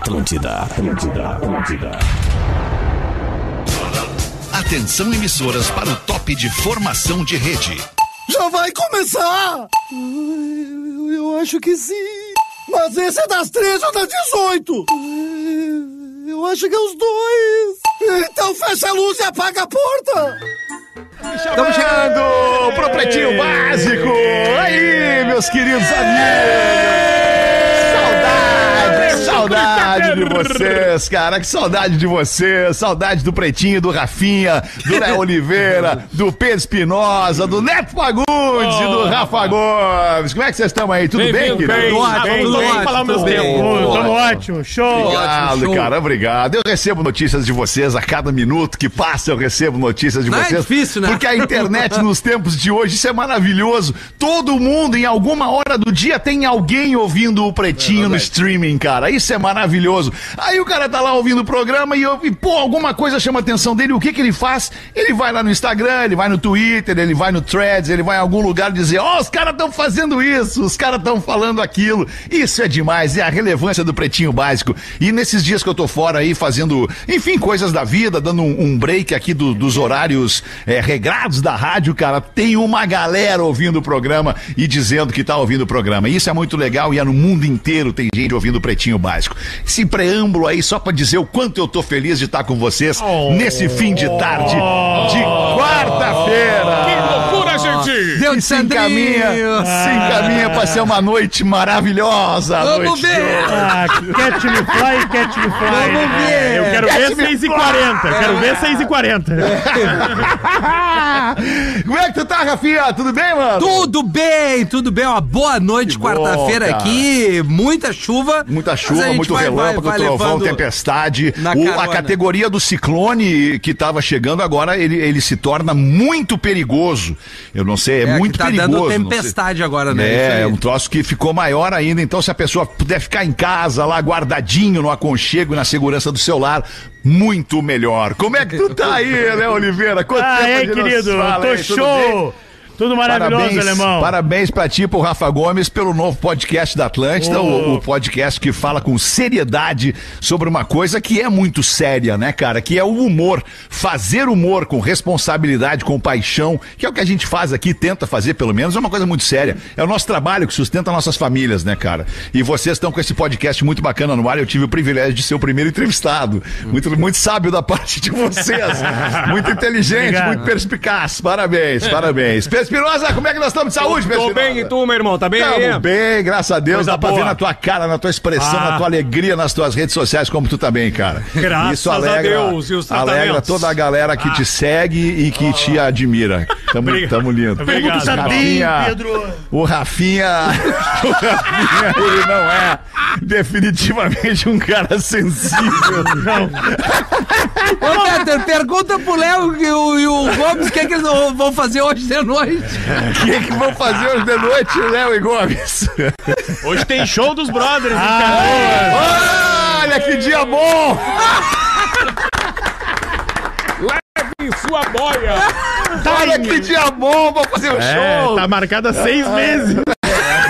Atlântida, Atlântida, Atlântida. Atenção emissoras para o top de formação de rede. Já vai começar? Eu acho que sim. Mas esse é das 13 ou das 18? Eu acho que é os dois. Então fecha a luz e apaga a porta. Estamos chegando pro Pretinho Básico. Aí, meus queridos amigos. Saudade, saudade de vocês, cara. Que saudade de vocês. Saudade do Pretinho, do Rafinha, do Léo Oliveira, do Pedro Espinosa, do Neto Fagundes e do Rafa Gomes. Como é que vocês estão aí? Tudo bem, querido? bem. Tudo Bem, tudo vamos bem? falar ao mesmo Tudo tempo. bem. Tamo ótimo, show. Obrigado, show. cara, obrigado. Eu recebo notícias de vocês a cada minuto que passa, eu recebo notícias de Não é vocês. difícil, né? Porque a internet nos tempos de hoje, isso é maravilhoso. Todo mundo, em alguma hora do dia, tem alguém ouvindo o Pretinho no streaming, cara. Isso é maravilhoso. Aí o cara tá lá ouvindo o programa e, eu, e pô, alguma coisa chama a atenção dele. O que que ele faz? Ele vai lá no Instagram, ele vai no Twitter, ele vai no Threads, ele vai em algum lugar dizer, ó, os caras estão fazendo isso, os caras estão falando aquilo. Isso é demais, é a relevância do Pretinho Básico. E nesses dias que eu tô fora aí fazendo, enfim, coisas da vida, dando um, um break aqui do- dos horários é, regrados da rádio, cara, tem uma galera ouvindo o programa e dizendo que tá ouvindo o programa. Isso é muito legal e é no mundo inteiro tem gente ouvindo o Pretinho Básico. Esse preâmbulo aí só pra dizer o quanto eu tô feliz de estar com vocês nesse fim de tarde de quarta-feira. Loucura, gente! Deu de se encaminha, Sandrinho. se encaminha pra ser uma noite maravilhosa. a Vamos ver. hoje. Ah, catch me fly, catch me fly. Vamos ver. Eu quero Catch ver me 6 e 40 Quero ver 6 e 40 Como é que tu tá, Rafinha? Tudo bem, mano? Tudo bem, tudo bem. Uma boa noite, quarta-feira aqui. Muita chuva. Muita chuva, muito vai- relâmpago, vai- vai trovão, levando tempestade. O- a categoria do ciclone que tava chegando agora, ele, ele se torna muito perigoso. Eu não sei, é, É, muito tá perigoso. dando não sei. tempestade agora, né? É, aí. é um troço que ficou maior ainda. Então, se a pessoa puder ficar em casa, lá guardadinho, no aconchego e na segurança do seu lar, muito melhor. Como é que tu tá aí, né, Oliveira? Quanto Ah, tempo é, querido, fala, tô bem? show. Tudo maravilhoso, Parabéns, alemão. parabéns pra ti, pro Rafa Gomes, pelo novo podcast da Atlântida, o, o podcast que fala com seriedade sobre uma coisa que é muito séria, né, cara? Que é o humor. Fazer humor com responsabilidade, com paixão, que é o que a gente faz aqui, tenta fazer pelo menos, é uma coisa muito séria. É o nosso trabalho que sustenta nossas famílias, né, cara? E vocês estão com esse podcast muito bacana no ar. Eu tive o privilégio de ser o primeiro entrevistado. Muito, muito sábio da parte de vocês. Muito inteligente, Obrigado. muito perspicaz. Parabéns, parabéns. Espinosa, como é que nós estamos de saúde, Pedro Tô Espinosa? bem, e tu, meu irmão? Tá bem Tamo aí? bem, graças a Deus. Coisa Dá pra boa. ver na tua cara, na tua expressão, Ah. na tua alegria, nas tuas redes sociais, como tu tá bem, cara. Graças Isso a alegra, Deus, e os alegra toda a galera que te segue e que te admira. Tamo, Obrigado. tamo lindo. Obrigado. Rafinha, Pedro. o Rafinha, o Rafinha, ele não é definitivamente um cara sensível. Ô, Peter, pergunta pro Léo e o, e o Gomes o que, é que eles vão fazer hoje de noite. O que, que vão fazer hoje de noite, Léo e Gomes? Hoje tem show dos brothers, Ah, Olha que dia bom! em sua boia. Olha que dia bom pra fazer o é, show! tá marcado há seis meses.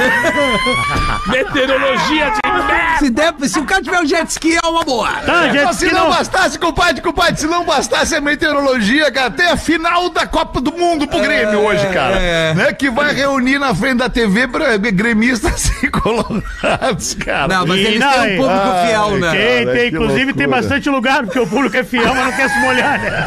Meteorologia de merda. Se, der, se o cara tiver um jet ski, é uma boa. Tá, Mas se não não... bastasse, compadre, compadre, se não bastasse a meteorologia, cara, tem a final da Copa do Mundo pro Grêmio hoje, cara. é. Né, que vai reunir na frente da TV pra gremistas e colorados, cara. Não, mas E eles não, têm um público ai, fiel, né? Tem, Cara, tem, inclusive tem loucura. bastante lugar, porque o público é fiel, mas não quer se molhar, né?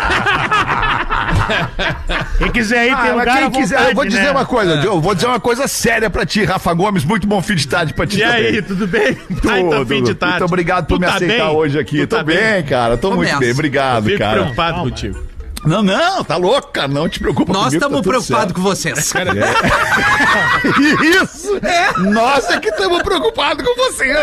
Quem quiser aí, tem Ah, mas lugar quem quiser, vontade, eu vou dizer né? uma coisa, eu vou dizer uma coisa séria pra ti, Rafa Gomes, muito bom fim de tarde pra ti E também. aí, tudo bem? Ai, Tudo. fim de tarde. Muito obrigado por Tu me tá aceitar bem? hoje aqui. Tu Tô tá bem, cara. Tô muito Começa. bem. Obrigado, Fico cara. preocupado contigo. Não, não, tá louco, cara. Não te preocupa Nós comigo, tá estamos tudo preocupados com vocês. Isso! Nós é que estamos preocupados com vocês.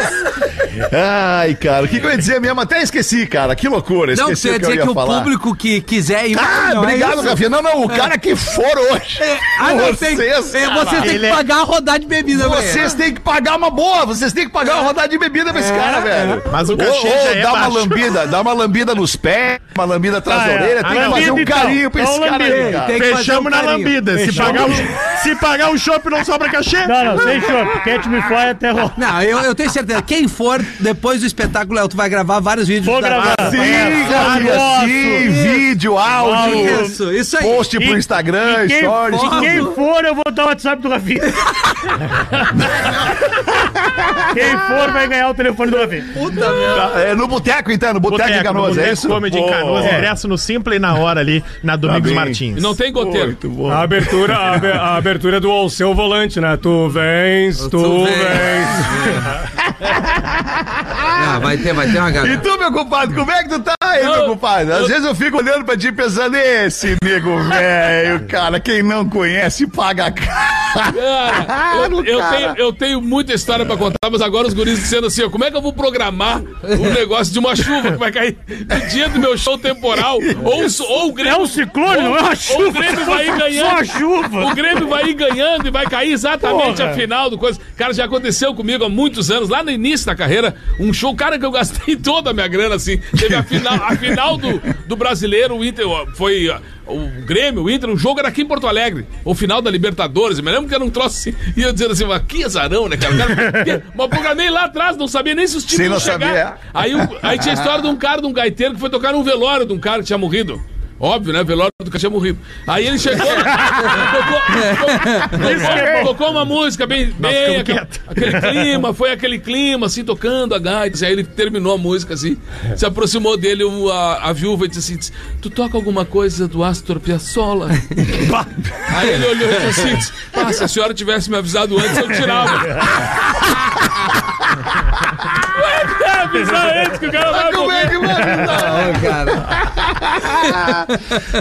Ai, cara, o que, que eu ia dizer mesmo? Até esqueci, cara. Que loucura. Não, Esqueci você ia que dizer ia que o falar. público que quiser ir. Ah, Não, é obrigado, isso? Rafinha. Não, não, o cara que for hoje. É, ah, não, tem, vocês, é, vocês têm que é- pagar a rodada de bebida, pra Vocês ele. têm que pagar uma boa, vocês têm que pagar uma rodada de bebida pra esse cara, velho. Mas o Ou, cachê ou já é dá uma baixo. lambida, dá uma lambida nos pés, uma lambida atrás Ah, da é. orelha, tem que fazer fazer um então. carinho pra esse cara lambida. aí, cara. Fechamos na lambida. Se pagar, o, se pagar o chopp, não sobra cachê. Não, não, sem chopp. Catch me fly até rolar. Não, eu, eu tenho certeza. Quem for, depois do espetáculo, Léo, tu vai gravar vários vídeos. Vou da- gravar. Sim, É, nossa. sim, vídeo, áudio, Isso, isso aí. post pro E- Instagram, E quem, stories. e quem for, eu vou dar o WhatsApp do Rafinha. quem for vai ganhar o telefone do Rafinha. Puta merda. É no boteco, então, no Boteco em Canoas, é isso? Comedy em Canoas, ingresso no Simple na hora ali, na Domingos bem. Martins. E não tem goteiro. Muito bom. A abertura, a, a abertura do seu volante, né? Tu vens, tu, Tu vens. vens. Ah, vai ter, vai ter uma E galera. Meu compadre, como é que tu tá aí, meu compadre? Às vezes eu fico olhando pra ti pensando, esse nego velho, cara, quem não conhece paga caro. Cara, eu, eu cara. tenho, eu tenho muita história pra contar, mas agora os guris dizendo assim, ó, como é que eu vou programar um negócio de uma chuva que vai cair no dia do meu show temporal? Ou, o- ou o É Grêmio... um ciclone, não é uma chuva. Ou o Grêmio vai ir Só ganhando. a chuva. O Grêmio vai ir ganhando e vai cair exatamente Porra. a final do coisa. Cara, já aconteceu comigo há muitos anos, lá no início da carreira, um show, cara, que eu gastei toda a minha grana, assim. Teve a final, a final do, do brasileiro, o Inter, foi o Grêmio, o Inter, o jogo era aqui em Porto Alegre. O final da Libertadores, eu me lembro que era um troço assim, e eu dizendo assim, mas que azarão, né, cara? cara que- mas programei lá atrás, não sabia nem se os times Sim, iam chegar. sabia. Aí, o- aí tinha a história de um cara, de um gaiteiro, que foi tocar num velório de um cara que tinha morrido. Óbvio, né? Velório do cara tinha morrido. Aí ele chegou, tocou, tocou, uma música bem, bem aquele, aquele clima, foi aquele clima, assim, tocando a gaita. Aí ele terminou a música, assim, se aproximou dele a, a viúva e disse assim, tu toca alguma coisa do Astor Piazzolla? Aí ele olhou e disse assim, ah, se a senhora tivesse me avisado antes, eu tirava. Avisar antes que o cara vai Como é que vai.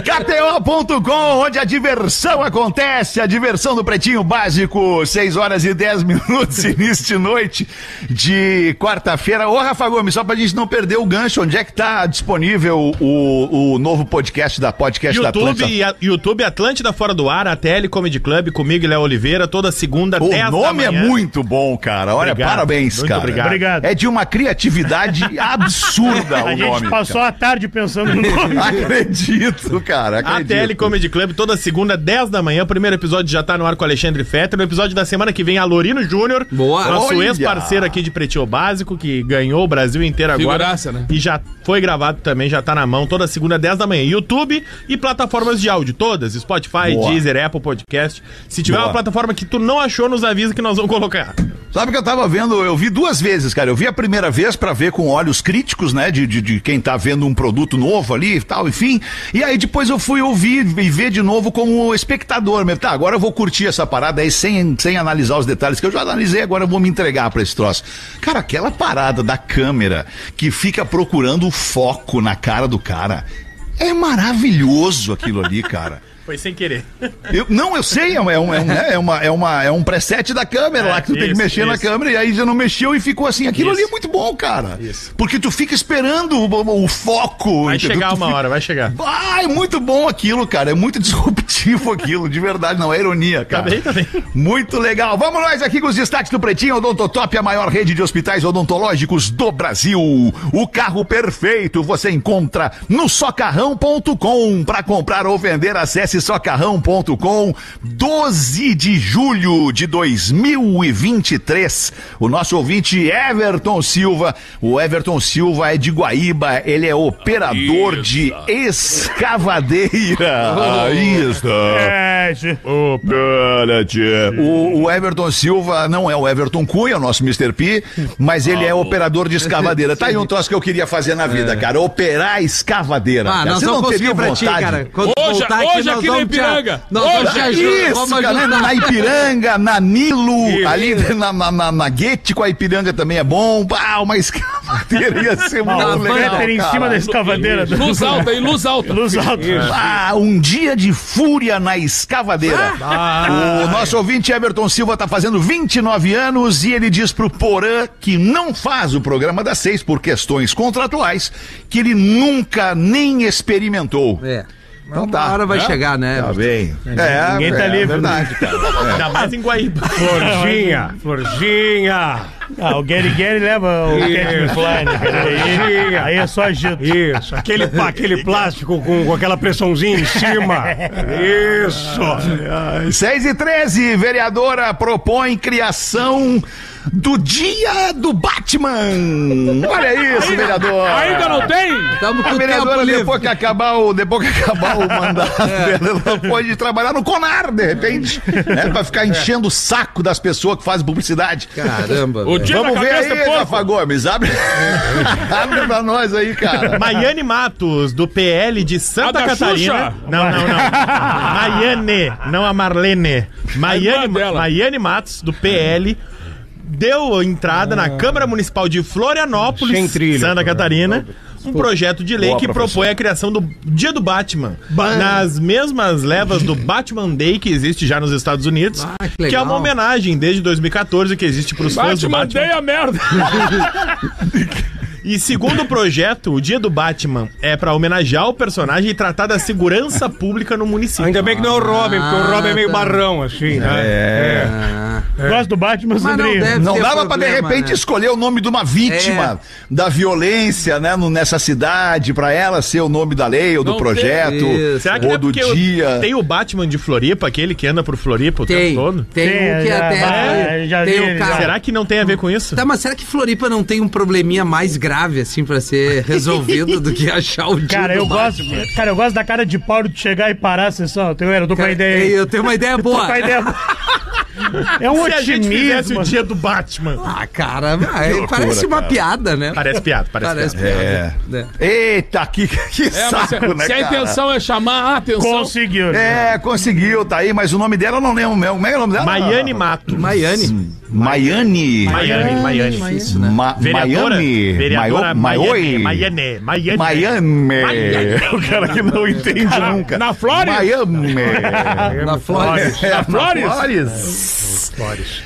KTO.com, onde a diversão acontece, a diversão do Pretinho Básico, 6 horas e 10 minutos, início de noite de quarta-feira. Ô, Rafa Gomes, só pra gente não perder o gancho, onde é que tá disponível o, o novo podcast da Podcast da YouTube, Atlântida? e a- YouTube Atlântida Fora do Ar, a TL Comedy Club, comigo e Léo Oliveira, toda segunda, 10 O da nome é muito bom, cara. Olha, Obrigado. parabéns, Muito cara. obrigado. Obrigado. É de uma criatividade absurda A o gente nome. passou a tarde pensando no nome. Acredito, cara. A Acredito. TL Comedy Club, toda segunda, 10 da manhã. O primeiro episódio já tá no ar com o Alexandre Fetter. No episódio da semana que vem, a Lorino Júnior. Boa. Nosso ex-parceiro aqui de Pretinho Básico, que ganhou o Brasil inteiro agora. Figuraça, né? E já foi gravado também, já tá na mão. Toda segunda, 10 da manhã. YouTube e plataformas de áudio, todas. Spotify, Boa. Deezer, Apple Podcast. Se tiver Boa. uma plataforma que tu não achou, nos avisa que nós vamos colocar. Sabe que eu tava vendo, eu vi duas vezes, cara. Eu vi a primeira vez pra ver com olhos críticos, né? De, de, de quem tá vendo um produto novo ali e tal, enfim. E aí depois eu fui ouvir e ver de novo como espectador mesmo. Tá, agora eu vou curtir essa parada aí sem, sem analisar os detalhes que eu já analisei, agora eu vou me entregar pra esse troço. Cara, aquela parada da câmera que fica procurando o foco na cara do cara. É maravilhoso aquilo ali, cara. Foi sem querer. Eu- não, eu sei, é, um, é, um, é, né, é uma, é, uma, é um preset da câmera É, lá que tu tem que isso, mexer na isso. câmera e aí já não mexeu e ficou assim. Aquilo ali é Isso. muito bom, cara. Isso. Porque tu fica esperando o, o foco. Vai entendeu? chegar Tu uma fica- hora, vai chegar. Ah, é muito bom aquilo, cara. É muito disruptivo aquilo, de verdade, não é ironia, cara. bem, tá bem. Muito legal. Vamos nós aqui com os destaques do Pretinho Odontotop, a maior rede de hospitais odontológicos do Brasil. O carro perfeito você encontra no socarrão.com. Para comprar ou vender, acesse socarrão.com. 12 de julho de 2023. O nosso ouvinte Everton Silva. O Everton Silva é de Guaíba, ele é operador de escavadeira. Ah, Isso. É. O, o Everton Silva não é o Everton Cunha, o nosso Mr. P, mas ele é operador de escavadeira. Tá aí um troço que eu queria fazer na vida, cara. Operar escavadeira. Ah, cara. Você não teria pra ti, vontade? cara. Quando Hoje- voltar hoje nós aqui na Ipiranga. Nós Hoje vamos te ajudar, Isso, cara, na Ipiranga, na Nilo, ali na, na, na, na Guete com a Ipiranga também é bom. Ah, uma escavadeira ia ser muito o legal. Peter em cara. cima da escavadeira. Luz alta, e luz alta. Luz alta. Ah, um dia de fúria na escavadeira. O nosso ouvinte Everton Silva tá fazendo 29 anos e ele diz pro Porã que não faz o programa das seis por questões contratuais, que ele nunca nem experimentou. É. Então Uma tá. hora vai chegar, né? Tá bem. É, Ninguém tá é livre, verdade, cara. Ainda mais em Guaíba. Florzinha, florzinha. Ah, o Gary Gary leva o Fly, né? Aí, é só agito. Isso, aquele, aquele plástico com, com aquela pressãozinha em cima. Isso. 6 e 13, vereadora propõe criação do Dia do Batman. Olha isso, vereador. Ainda não tem? Estamos A com o tempo vereadora, livre. depois que acabar o, depois que acabar o mandato dela, ela pode trabalhar no Conar, de repente, né? Pra ficar enchendo o saco das pessoas que fazem publicidade. Caramba. O dia Vamos ver aí, é porco. Rafa Gomes, abre, abre pra nós aí, cara. Maiane Matos, do PL de Santa A Catarina. Xuxa. Não, não, não. Maiane, não a Marlene. Maiane. Maiane Matos, do PL, deu entrada na Câmara Municipal de Florianópolis, trilha. Santa Catarina. Um projeto de lei Boa, que professor. propõe a criação do Dia do Batman. Nas mesmas levas do Batman Day que existe já nos Estados Unidos. Ah, que que, é uma homenagem desde 2014 que existe para os fãs do Batman, Batman. mandei a merda. E segundo o projeto, o Dia do Batman é pra homenagear o personagem e tratar da segurança pública no município. Ainda bem que não é o Robin, porque o Robin é meio tá. barrão, assim, né? É. Ah, Gosto do Batman, Mas não Sandrinho. Não ter dava pra de problema, repente né? escolher o nome de uma vítima da violência, né, no- nessa cidade, pra ela ser o nome da lei ou do Não projeto, Isso. Será que ou não é do dia. tem o Batman de Floripa, aquele que anda por Floripa o Tem, tempo todo? tem Tem, um que já- até. é, já tem ele, cara. Será que não tem a ver com isso? Tá, mas será que Floripa não tem um probleminha mais grave, assim, pra ser resolvido do que achar o dia Cara, eu gosto, cara, eu gosto da cara de pau de chegar e parar a sessão. Eu, tenho- eu tô com a Cara, ideia. Eu tenho uma ideia Tô boa. com a ideia. É um Se a gente fizesse otimismo. o Dia do Batman. Ah, cara, parece uma piada, né? Parece piada, parece, Parece piada. piada. É. né? Eita, que, que É, se, saco, né, se a cara? intenção é chamar a atenção. Conseguiu. né? É, conseguiu, tá aí, mas o nome dela eu não lembro mesmo. Como é que é o nome dela? Maiane Mato. Miami. Maiane. Maiane, Maiane. Isso, né? Ma Vereadora, Miami. Maiane. Maiane, Maiane. Miami. O cara que não entende nunca. Na Flórida? Miami. Na Flórida. É, na Flores?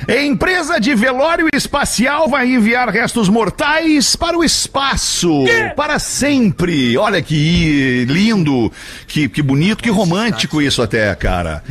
Empresa de velório espacial vai enviar restos mortais para o espaço. Para sempre. Olha que lindo, que, que bonito, que romântico isso até, cara.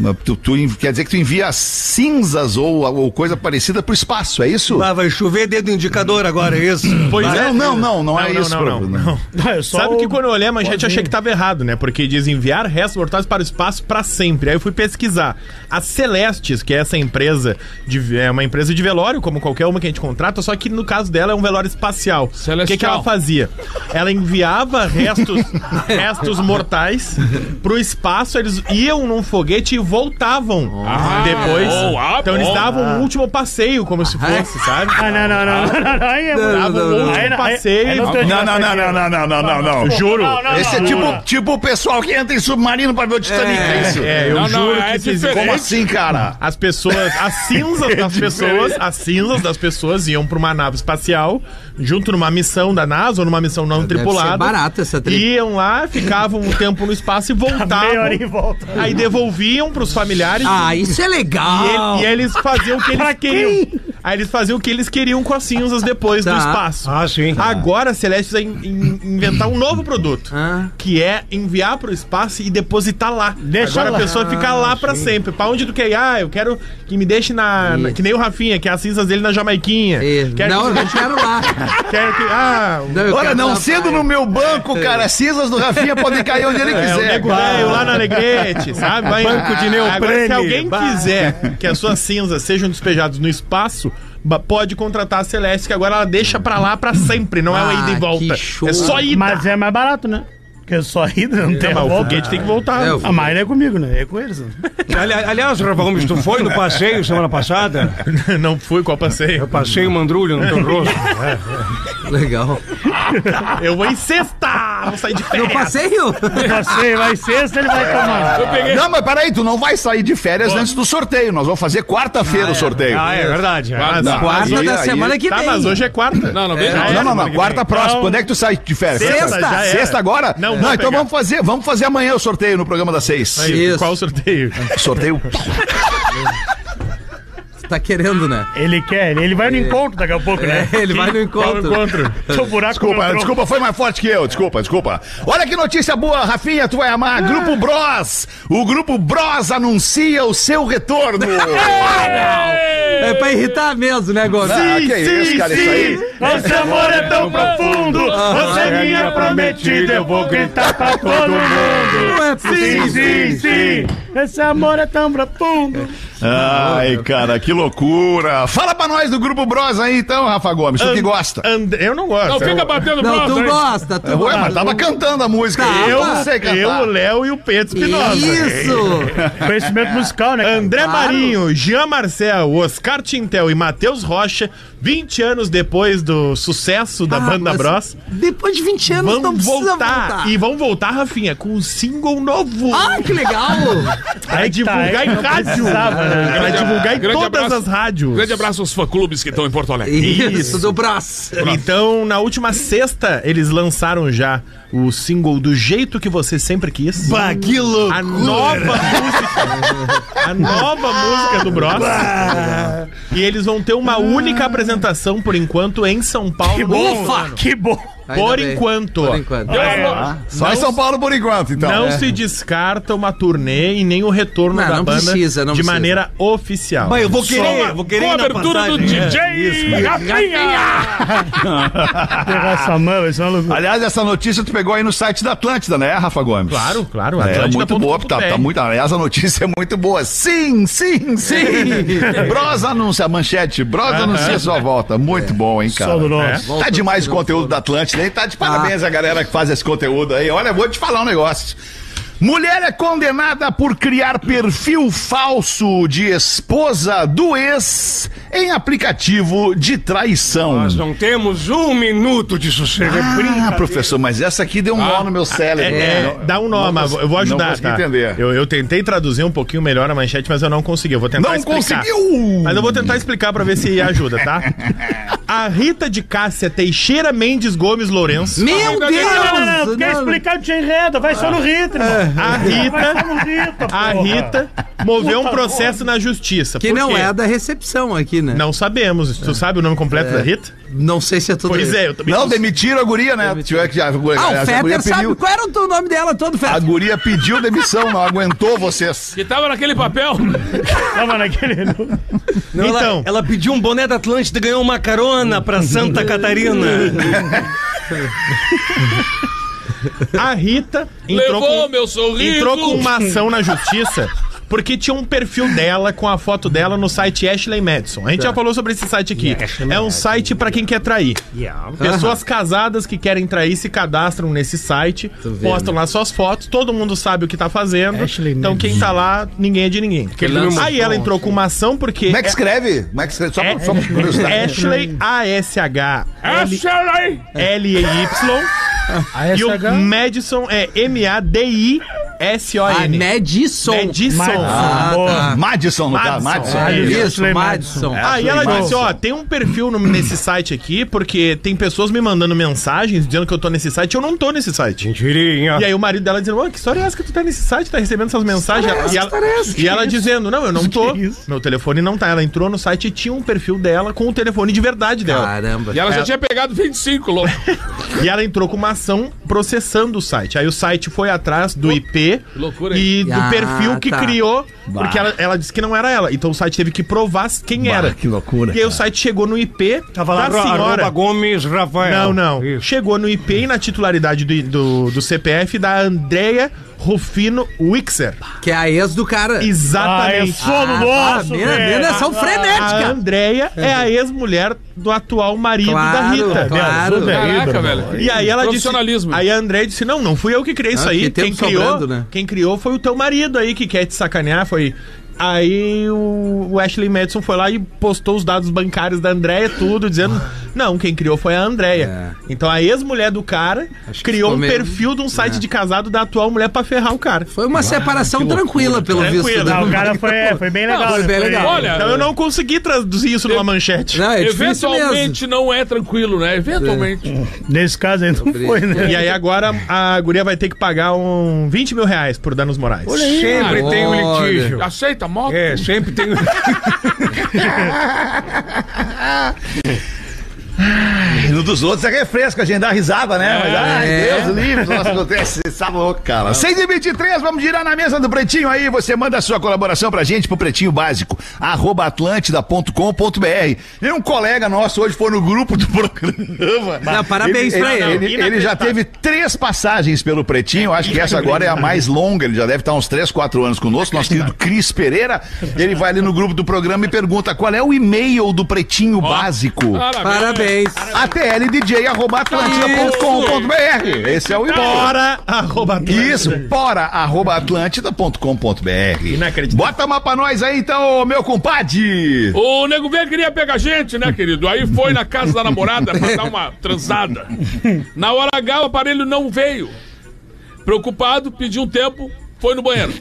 Mas Tu, tu quer dizer que tu envia cinzas ou, ou coisa parecida pro espaço, é isso? Ah, vai chover dedo indicador agora, é isso? Pois é. Não, não, não, não é não, isso. Não, não, Bruno. não. Não, é Sabe o- que quando eu olhei a manchete eu achei que tava errado, né? Porque diz enviar restos mortais para o espaço para sempre. Aí eu fui pesquisar. A Celestes, que é essa empresa, de, é uma empresa de velório, como qualquer uma que a gente contrata, só que no caso dela é um velório espacial. O que, Celestial. que ela fazia? Ela enviava restos, restos mortais pro espaço, eles iam num foguete e voltavam ah, depois. Ah, então eles davam ah. um último passeio, como se fosse, sabe? Ah, não, não, não. não, não, não davam um passeio. Não, não, não, não, não, não, não, não. Juro. Esse é tipo, tipo o pessoal que entra em submarino pra ver o Titanic, é isso? É, eu juro que fiz isso. Como assim, cara? As pessoas, as cinzas das pessoas, as cinzas das pessoas iam pra uma nave espacial junto numa missão da NASA ou numa missão não Deve tripulada. ser barato essa trip. Iam lá, ficavam um tempo no espaço e Meia hora voltavam. e volta. Aí devolviam pros familiares. Ah, isso é E, legal. ele- e eles faziam o que eles queriam. Aí eles faziam o que eles queriam com as cinzas depois do Tá. espaço. Ah, sim. Agora a Celeste vai in- in- inventar um novo produto. Ah. Que é enviar pro espaço e depositar lá. Deixa Agora lá. a pessoa fica lá pra sempre. Pra onde tu quer ir? Ah, eu quero que me deixe na, na-. Que nem o Rafinha, que é as cinzas dele na Jamaiquinha. É, Quero Não, que eu quero lá. Quero que. Ah, Não, Olha, não sendo praia. no meu banco, cara, as cinzas do Rafinha podem cair onde ele É, o quiser. nego velho lá na Alegrete, sabe? Vai- Banco de Agora, se neoprene. alguém Bah. quiser que as suas cinzas sejam despejadas no espaço, pode contratar a Celeste, que agora ela deixa pra lá pra sempre, não é uma ida e volta. que show. É só ida. Mas é mais barato, né? Porque só ida não tem É, mas o volta. foguete tem que voltar. É, o Ah, mas não é comigo, né? É com eles. né? Ali- aliás, Rafa Gomes, tu foi no passeio semana passada? Não fui qual passeio. Eu passei o mandrulho no teu rosto. Legal. Eu vou em sexta! Vou sair de No férias. passeio? Você vai sexta, ele vai tomar. Eu peguei. Não, mas peraí, tu não vai sair de férias antes do sorteio. Nós vamos fazer quarta-feira o sorteio. Ah, é verdade. Ah, Não, Quarta aí- da aí- semana que Tá, vem. mas hoje é quarta. Não, não. É, não. Não, não, semana não. Quarta próxima. Então- Quando é que tu sai de férias? Sexta. já era. Sexta agora? Não, Não, então vamos fazer, vamos fazer amanhã o sorteio no programa das seis. Aí, Isso. Qual o sorteio? Sorteio. tá querendo, né? Ele quer, ele, ele vai no encontro daqui a pouco, né? É, ele vai no encontro. Seu buraco Desculpa, no desculpa, foi mais forte que eu. Desculpa, desculpa. Olha que notícia boa, Rafinha, tu vai amar. Grupo Bros. O Grupo Bros anuncia o seu retorno. É pra irritar mesmo, né, Gomes? Ah, que isso, cara, isso aí. Nosso amor é tão profundo, você é minha prometida, eu vou gritar pra todo mundo. Não é Sim, possível. sim, sim, esse amor é tão profundo. Ai, cara, que loucura. Fala pra nós do Grupo Bros aí, então, Rafa Gomes, tu que gosta. And- Eu não gosto. Não fica batendo Não, braço tu aí. gosta, tu Ué, gosta. mas tava cantando a música. Tava. Eu não sei cantar. Eu, o Léo e o Pedro Espinosa. Isso! Conhecimento musical, né? cara? André Claro. Marinho, Jean Marcel, Oscar Tintel e Matheus Rocha, 20 anos depois do sucesso da Ah, banda mas Bros, Depois de 20 anos não vão precisa voltar. voltar. E vão voltar, Rafinha, com um single novo. Ah, que legal! Vai divulgar é que em não rádio. precisava, né? Vai divulgar em todas abraço. as rádios. Grande abraço aos fã-clubes que estão em Porto Alegre. Isso, do braço. Então, na última sexta, eles lançaram já o single Do Jeito Que Você Sempre Quis. Bah, que loucura. A nova música. A nova música do Bros. E eles vão ter uma única apresentação, por enquanto, em São Paulo. Que bom, ano. que bom. Por enquanto. Por enquanto. Ah, Só em Não São Paulo por enquanto, então. Não se descarta uma turnê e nem o retorno Não, da não banda precisa, não de precisa. maneira oficial. Bah, eu vou querer, eu vou querer Com a abertura do. DJ Rafinha! Pegar essa mão, uma loucura. Aliás, essa notícia tu pegou aí no site da Atlântida, né, Rafa Gomes? Claro, claro. É muito Atlântida.com.br. boa, tá, tá muito, aliás, a notícia é muito boa. Sim, sim, sim. Bros anuncia, manchete, Bros anuncia sua volta. Muito bom, hein, cara. Só do nosso. Tá demais o conteúdo da Atlântida, hein? Tá de parabéns a galera que faz esse conteúdo aí. Olha, vou te falar um negócio. Mulher é condenada por criar perfil falso de esposa do ex em aplicativo de traição. Nós não temos um minuto de sossego. É Ah, professor, mas essa aqui deu um nó no meu cérebro. É, Não- dá um nó, não mas eu vou ajudar, Não consegui tá? entender. Eu, eu tentei traduzir um pouquinho melhor a manchete, mas eu não consegui. Eu vou tentar Não explicar. conseguiu! Mas eu vou tentar explicar pra ver se ajuda, tá? A Rita de Cássia Teixeira Mendes Gomes Lourenço. Meu Não, não, Deus! Não, não, quer Não, explicar o te enreda, vai só no ritmo. No Rita, a. Rita moveu um processo na justiça. Que Por não quê? é da recepção aqui, né? Não sabemos. Tu sabe o nome completo da Rita? Não sei se é tudo Pois isso. é, eu também Não, demitiram a guria, né? Tiver que, a, Ah, o a guria Fetter sabe. pediu, Qual era o nome dela todo, a Fetter? guria pediu demissão, não aguentou vocês. Que tava naquele papel. Tava naquele. Não, ela- Então. ela, pediu um boné da Atlântida e ganhou uma carona pra Santa Catarina. A Rita entrou Levou com, meu sorriso. entrou com uma ação na justiça porque tinha um perfil dela com a foto dela no site Ashley Madison. A gente já falou sobre esse site aqui. É um site pra quem quer trair. Pessoas casadas que querem trair se cadastram nesse site, postam lá suas fotos, todo mundo sabe o que tá fazendo. Ashley então quem tá lá, ninguém é de ninguém. Aí ela entrou com uma ação porque Como é que escreve? Como é que escreve? Só, é- por- só por curiosidade. Ashley A-S-H aí. L-E-Y e o Madison é Ah, M-A-D-I-S-O-N. Madison. Madison. Ah, tá. Madison, no caso. Madison. Isso. Madison. Aí ela disse, ó, tem um perfil no- nesse site aqui, porque tem pessoas me mandando mensagens dizendo que eu tô nesse site, eu não tô nesse site. Mentirinha. E aí o marido dela dizendo, "Ô, que história é essa que tu tá nesse site, tá recebendo essas mensagens? e ela, e ela dizendo, não, eu não tô. Meu telefone não tá. Ela entrou no site e tinha um perfil dela com o telefone de verdade dela. Caramba. E ela já tinha pegado 25, louco. E ela entrou com uma ação processando o site. Aí o site foi atrás do IP loucura, e do Ah, perfil que tá. criou, porque ela, ela disse que não era ela. Então o site teve que provar quem era. que loucura, E aí o site chegou no IP Tava lá, da senhora. Gomes Rafael. Não, não. Isso. Chegou no IP e na titularidade do, do, do CPF da Andrea Rufino Wixer. Que é a ex do cara. Ah, é Exatamente. sono Ah, nosso, velho. mina, são a frenética. Andrea é a ex-mulher do atual marido da Claro, Rita. claro. Caraca, velho. E aí ela disse. Aí a André disse: Não, não fui eu que criei isso Ah, aí. que Quem criou, sobrando, né? quem criou foi o teu marido aí que quer te sacanear. Foi. Aí o, o Ashley Madison foi lá e postou os dados bancários da Andréia, tudo, dizendo Não, quem criou foi a Andrea. Então a ex-mulher do cara Acho criou um meio- perfil de um site de casado da atual mulher pra ferrar o cara. Foi uma separação tranquila, pelo Tranquila. visto. Não, né? o cara foi, é, foi bem legal. foi né? bem legal. Olha, Então eu não consegui traduzir isso numa manchete. Não, é. Eventualmente não é tranquilo, né? Eventualmente. Nesse caso aí não foi, né? E aí agora a guria vai ter que pagar um 20 mil reais por danos morais. Sempre tem um Olha. litígio. Aceita a moto? É, sempre tem um. No dos outros é refresco, a gente dá risada, né? Mas, ai, É. Deus livre, nossa, acontece, você tá louco, cara. 6 e 23 vamos girar na mesa do Pretinho aí, você manda a sua colaboração pra gente pro Pretinho Básico, arroba atlântida.com.br. E um colega nosso hoje foi no grupo do programa. Não, parabéns ele, pra ele. ele. Ele, ele já teve três passagens pelo Pretinho, acho que essa agora é a mais longa, ele já deve estar uns 3, 4 anos conosco, nosso querido Cris Pereira. Ele vai ali no grupo do programa e pergunta qual é o e-mail do Pretinho Básico. Parabéns. atldj.atlântida.com.br. Esse é o e-mail. Bora, arroba Atlântida. Isso, bora, arroba atlântida.com.br. Inacreditável. Bota uma pra nós aí então, meu compadre. O nego velho queria pegar gente, né, querido? Aí foi na casa da namorada pra dar uma transada. Na hora H, o aparelho não veio. Preocupado, pediu um tempo, foi no banheiro.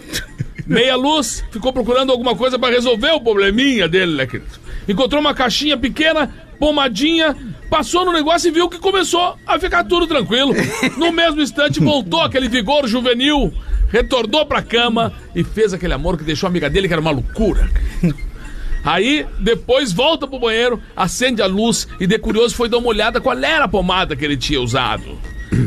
Meia luz, ficou procurando alguma coisa pra resolver o probleminha dele, né, querido? Encontrou uma caixinha pequena, pomadinha, passou no negócio e viu que começou a ficar tudo tranquilo. No mesmo instante, voltou aquele vigor juvenil, retornou pra cama e fez aquele amor que deixou a amiga dele, que era uma loucura. Aí, depois volta pro banheiro, acende a luz e, de curioso, foi dar uma olhada qual era a pomada que ele tinha usado.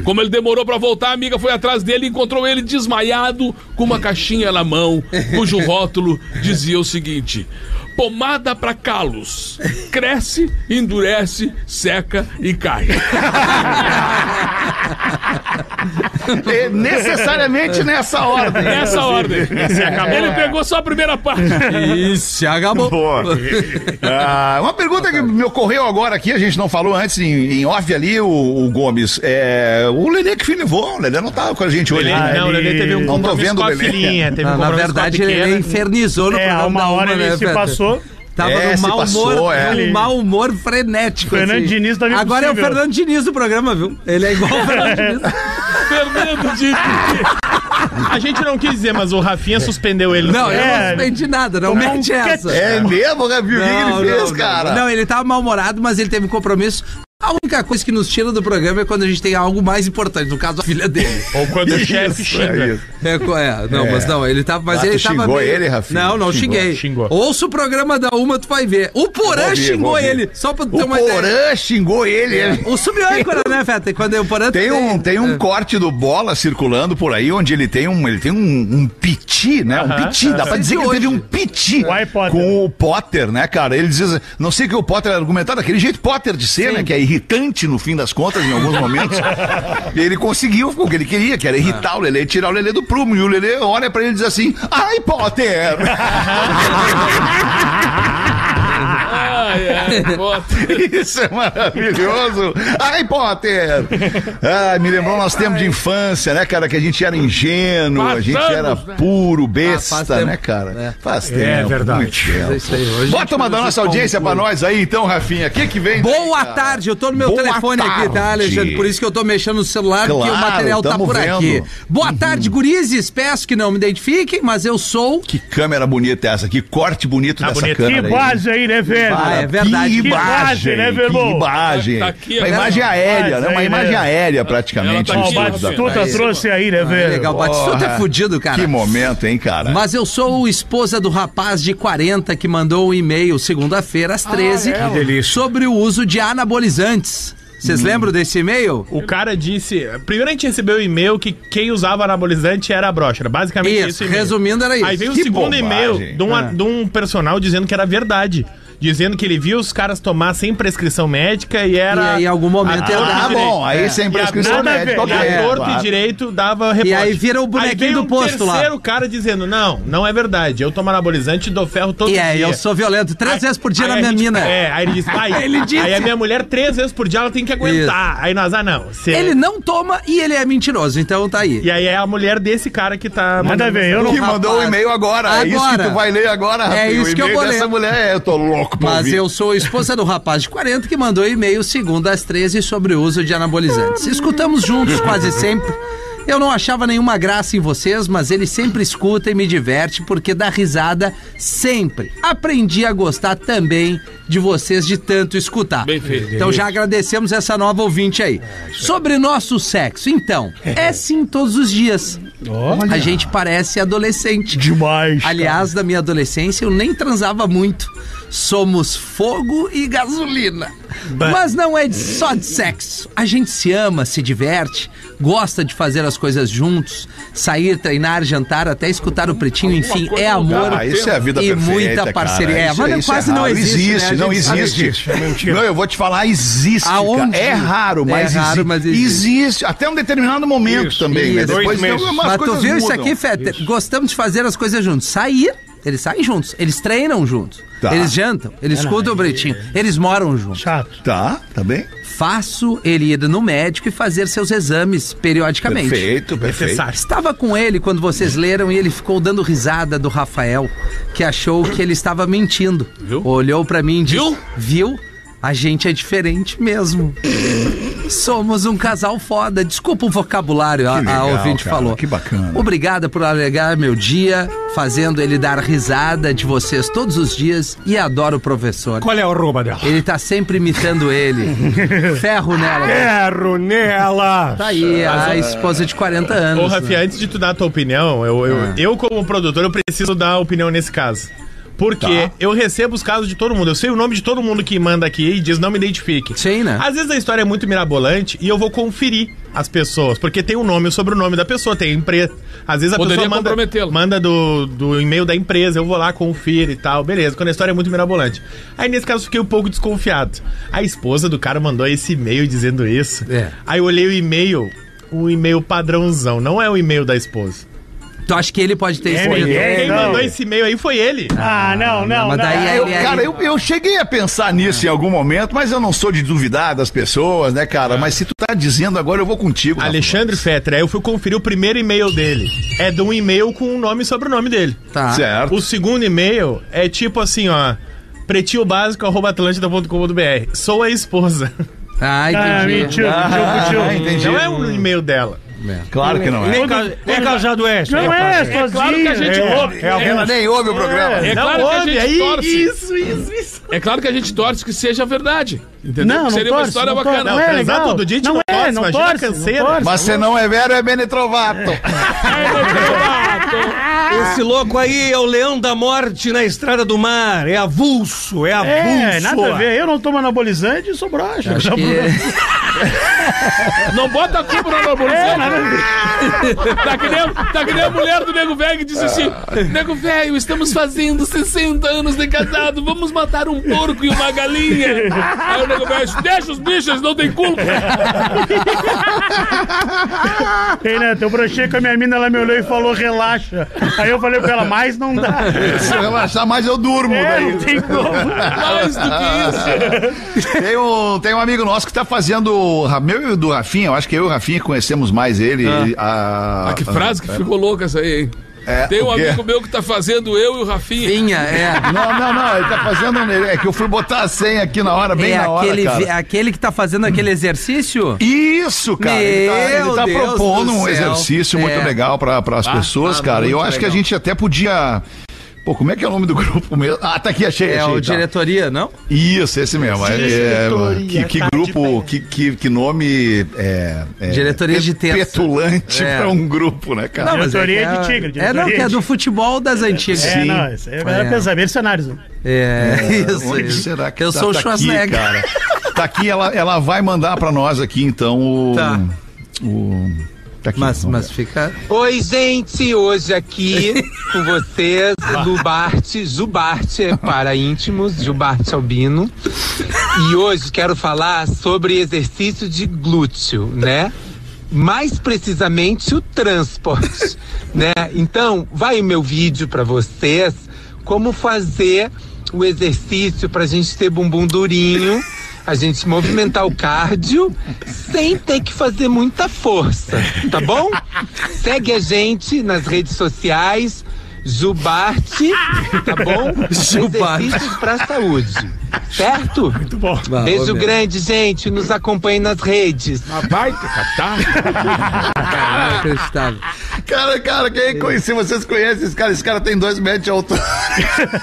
Como ele demorou pra voltar, a amiga foi atrás dele e encontrou ele desmaiado com uma caixinha na mão, cujo rótulo dizia o seguinte: Pomada pra calos. Cresce, endurece, seca e cai. É necessariamente nessa ordem. Nessa ordem. Ele pegou só a primeira parte. Isso, acabou. Boa. Ah, uma pergunta que me ocorreu agora aqui, a gente não falou antes em, em off ali, o, o Gomes. É, o Lelê que levou, o Lelê não tava com a gente hoje. Ele, né? não, o Lelê teve um Não tô compromisso vendo com a Lelê. filhinha. Teve um Na, na verdade, ele infernizou no É, programa uma da hora Uma, ele né, se Peter? passou. Tava É, no se mau passou, humor, é. num mau humor frenético. Fernando assim. Diniz tá Agora é o. Fernando Diniz do programa, viu? Ele é igual o Fernando Diniz. Fernando Diniz. A gente não quis dizer, mas o Rafinha suspendeu ele. Não, eu É. não suspendi nada, não mete essa. É mesmo, Gabi? O que ele fez, não, cara? Não, ele tava mal-humorado, mas ele teve um compromisso. A única coisa que nos tira do programa é quando a gente tem algo mais importante, no caso a filha dele. Ou quando o chefe Isso, xinga. é. É, co- é, não, mas não, ele tava. Mas Ah, ele tu tava. xingou ele, Rafinha? Não, não Xingou, xinguei. xingou. Ouça o programa da Uma, tu vai ver. O Porã Vou ver, xingou ele, só pra tu ter O uma ideia. Porã xingou ele. O subiâncora, né, Feta? Quando o Porã Tem um, tem um corte do Bola circulando por aí, onde ele tem um, ele tem um, um piti, né? Um piti, dá pra dizer que ele teve um piti com o Potter, né, cara? Ele diz, não sei que o Potter argumentar daquele jeito Potter de ser, né? Que é irritante no fim das contas, em alguns momentos. ele conseguiu o que ele queria, que era irritar o Lelê, tirar o Lelê do prumo. E o Lelê olha pra ele e diz assim, ai, Potter! Ai, ai, bota. Isso é maravilhoso! Ai, Potter! Ai, me lembrou nosso tempo de infância, né, cara? Que a gente era ingênuo, a gente era né? puro, Ah, besta, tempo. né, cara? É. Faz tempo. É verdade. muito tempo. É hoje a Bota uma da nossa audiência pra nós aí, então, Rafinha. O que que vem? daí, Boa cara? tarde, eu tô no meu Boa telefone aqui, tá, tarde. Alexandre? Por isso que eu tô mexendo no celular, porque o Claro, material tá por vendo. aqui. Boa tarde, gurizes. Peço que não me identifiquem, mas eu sou. Que câmera bonita é essa? Que corte bonito Tá dessa bonito. Que câmera aí. base aí, né, velho? Ah, é verdade. Que Que imagem, imagem, né, que meu irmão? imagem. Tá aqui, uma ó. imagem aérea, né? Uma imagem né? aérea praticamente. Tá o Batistuta Aí, trouxe aí, né, É velho? legal, Batistuta é fudido, cara. Que momento, hein, cara? Mas eu sou esposa do rapaz de 40 que mandou um e-mail segunda-feira às 13 Que delícia. sobre o uso de anabolizantes. Vocês lembram desse e-mail? O cara disse. Primeiro a gente recebeu o e-mail que quem usava anabolizante era a brocha. Era basicamente Isso, e-mail. resumindo era isso. Aí veio o Que segundo bobagem. e-mail de, um- de um personal dizendo que era verdade. Dizendo que ele viu os caras tomar sem prescrição médica e era. E aí, em algum momento, Ah, e direito. bom, aí É. sem E prescrição nada ver. médica. E a ok, torto claro. e direito dava rebote. aí vira o bonequinho Aí do posto um lá. terceiro cara dizendo, não, não é verdade. Eu tomo anabolizante e dou ferro todo E dia. é, eu sou violento três Aí- vezes por dia aí na minha gente- mina. É, aí ele disse, aí, Ele disse. aí a minha mulher três vezes por dia ela tem que aguentar. Aí nós, ah não. cê- Ele não toma e ele é mentiroso, então tá aí. E aí é a mulher desse cara que tá... Nada a ver, eu não. Que mandou o Rapaz. e-mail agora. É isso que Agora. tu vai ler agora, É isso que eu vou ler. mulher é, eu tô louco louco pra Mas ouvir. eu sou a esposa do rapaz de 40 que mandou e-mail segundo às 13 sobre o uso de anabolizantes. Escutamos juntos quase sempre. Eu não achava nenhuma graça em vocês, mas ele sempre escuta e me diverte porque dá risada sempre. Aprendi a gostar também de vocês de tanto escutar. Bem feito. Então já agradecemos essa nova ouvinte aí. Sobre nosso sexo, então, é sim todos os dias. A gente parece adolescente. Demais. Aliás, da minha adolescência eu nem transava muito. Somos fogo e gasolina. Mas não é só de sexo. A gente se ama, se diverte, gosta de fazer as coisas juntos, sair, treinar, jantar, até escutar o pretinho, enfim, é amor. Ah, isso é a vida e perfeita, muita parceria. Cara. É, Isso- mas isso quase é não raro. existe. né? Não gente sabe existe. disso. Não, eu vou te falar, existe. Aonde? É raro, É mas, raro, exi- mas existe. existe. Até um determinado momento também, né? Isso. Depois Dois tem meses. umas Mas tu viu isso mudam. aqui, Fete? Gostamos de fazer as coisas juntos. Sair, eles saem juntos. Eles treinam juntos. Tá. Eles jantam, eles escutam o pretinho. Eles moram juntos. Chato. Tá, tá bem? Faço ele ir no médico e fazer seus exames periodicamente. Perfeito, perfeito. Necessário. Estava com ele quando vocês leram e ele ficou dando risada do Rafael, que achou que ele estava mentindo. Viu? Olhou pra mim e disse: Viu? Viu? A gente é diferente mesmo. Somos um casal foda. Desculpa o vocabulário, a, Que a legal, ouvinte cara, falou. que bacana. Obrigada por alegar meu dia, fazendo ele dar risada de vocês todos os dias e adoro o professor. Qual é o arroba dela? Ele tá sempre imitando ele. Ferro nela. Erro nela. Tá aí, a esposa de 40 anos. Ô, Rafinha, antes de tu dar a tua opinião, eu, eu, Ah. eu como produtor, eu preciso dar a opinião nesse caso. Porque Tá. eu recebo os casos de todo mundo. Eu sei o nome de todo mundo que manda aqui e diz não me identifique. Sim, né? Às vezes a história é muito mirabolante e eu vou conferir as pessoas. Porque tem o nome e o sobrenome da pessoa, tem a empresa. Às vezes a Poderia pessoa manda, manda do, do e-mail da empresa, eu vou lá, confiro e tal. Beleza, quando a história é muito mirabolante. Aí nesse caso eu fiquei um pouco desconfiado. A esposa do cara mandou esse e-mail dizendo isso. É. Aí eu olhei o e-mail, um e-mail padrãozão, não é o e-mail da esposa. Tu acha que ele pode ter É, é, Quem não. mandou esse e-mail aí foi ele. Ah, não, não, mas não. daí é- Eu, ele- cara, ele- eu, eu cheguei a pensar nisso em algum momento, mas eu não sou de duvidar das pessoas, né, cara? Mas se tu tá dizendo agora, eu vou contigo. Rafa. Alexandre Fetter, aí eu fui conferir o primeiro e-mail dele. É de um e-mail com o nome e sobrenome dele. Tá. Certo. O segundo e-mail é tipo assim, ó. pretinhobásico.atlântida.com.br. Sou a esposa. Ah, Ah, entendi. mentiu, mentiu, Ah, mentiu. entendi. Não é um e-mail dela. Claro que não é. Nem, ca- nem casado é. Não é, sozinho. claro que a gente é, ouve. é Ela nem ouve o programa. É não claro que a ouve, gente torce. Isso, isso, isso. É claro que a gente torce que seja verdade. Entendeu? Não, não seria uma torce, história não bacana. torce, não é legal. todo dia não, não é, torce, não imagina a torce, canseira. torce. Mas se não é velho, é Bene Trovato. Esse louco aí é o leão da morte na estrada do mar. É avulso, é avulso. É, nada a ver. Eu não tomo anabolizante e sou broxa. Acho que... Não bota a culpa no anabolizante. Tá que, nem, tá que nem a mulher do Nego Velho que disse assim: Nego Velho, estamos fazendo 60 anos de casado, vamos matar um porco e uma galinha. Aí o Nego Velho disse: Deixa os bichos, eles não tem culpa. Ei, né? Eu brochei com a minha mina, ela me olhou e falou, relaxa. Aí eu falei pra ela, mais não dá. Se eu relaxar mais, eu durmo. É, daí. não tem como. Mais do que isso. Tem um, tem um amigo nosso que tá fazendo. Meu e o do Rafinha, eu acho que eu e o Rafinha conhecemos mais ele. a, Ah, que frase que ficou louca essa aí, hein? É, Tem um amigo meu que tá fazendo eu e o Rafinha. Vinha, é. Não, não, não, ele tá fazendo. É que eu fui botar a senha aqui na hora, bem é na hora. aquele, cara. vi- aquele que tá fazendo aquele exercício? Isso, cara. ele tá, ele Meu tá Deus propondo do um céu. exercício muito É. legal para as pessoas, ah, cara. E eu acho que a legal. gente até podia. Pô, como é que é o nome do grupo mesmo? Ah, tá aqui, achei, É achei. o tá. diretoria, não? Isso, esse mesmo. É, é, Diretoria, que, que tá grupo, que, que, que nome é, é, Diretoria de terça. petulante É. pra um grupo, né, cara? mas- Diretoria é de tigre, É, não, diretoria que é do futebol das antigas. É, não, isso aí vai É. pensar, mercenários. É, isso. Onde isso. será que Eu tá, sou o tá aqui, Schwarzenegger. cara? Tá aqui, ela, ela vai mandar pra nós aqui, então, o... Tá. o tá aqui, Mas, mas ver. fica. Oi, gente, hoje aqui com vocês, Lubarte, Jubarte para íntimos, Jubarte Albino. E hoje quero falar sobre exercício de glúteo, né? Mais precisamente o transporte, né? Então, vai o meu vídeo para vocês como fazer o exercício para a gente ter bumbum durinho, a gente movimentar o cardio sem ter que fazer muita força, tá bom? Segue a gente nas redes sociais, Jubarte, tá bom? Jubarte. Exercícios pra saúde. Certo? Muito bom. Beijo grande, gente. Nos acompanhe nas redes. Mas vai, catar. Inacreditável. Cara, cara, quem conhece, vocês conhecem esse cara? Esse cara tem dois metros de altura.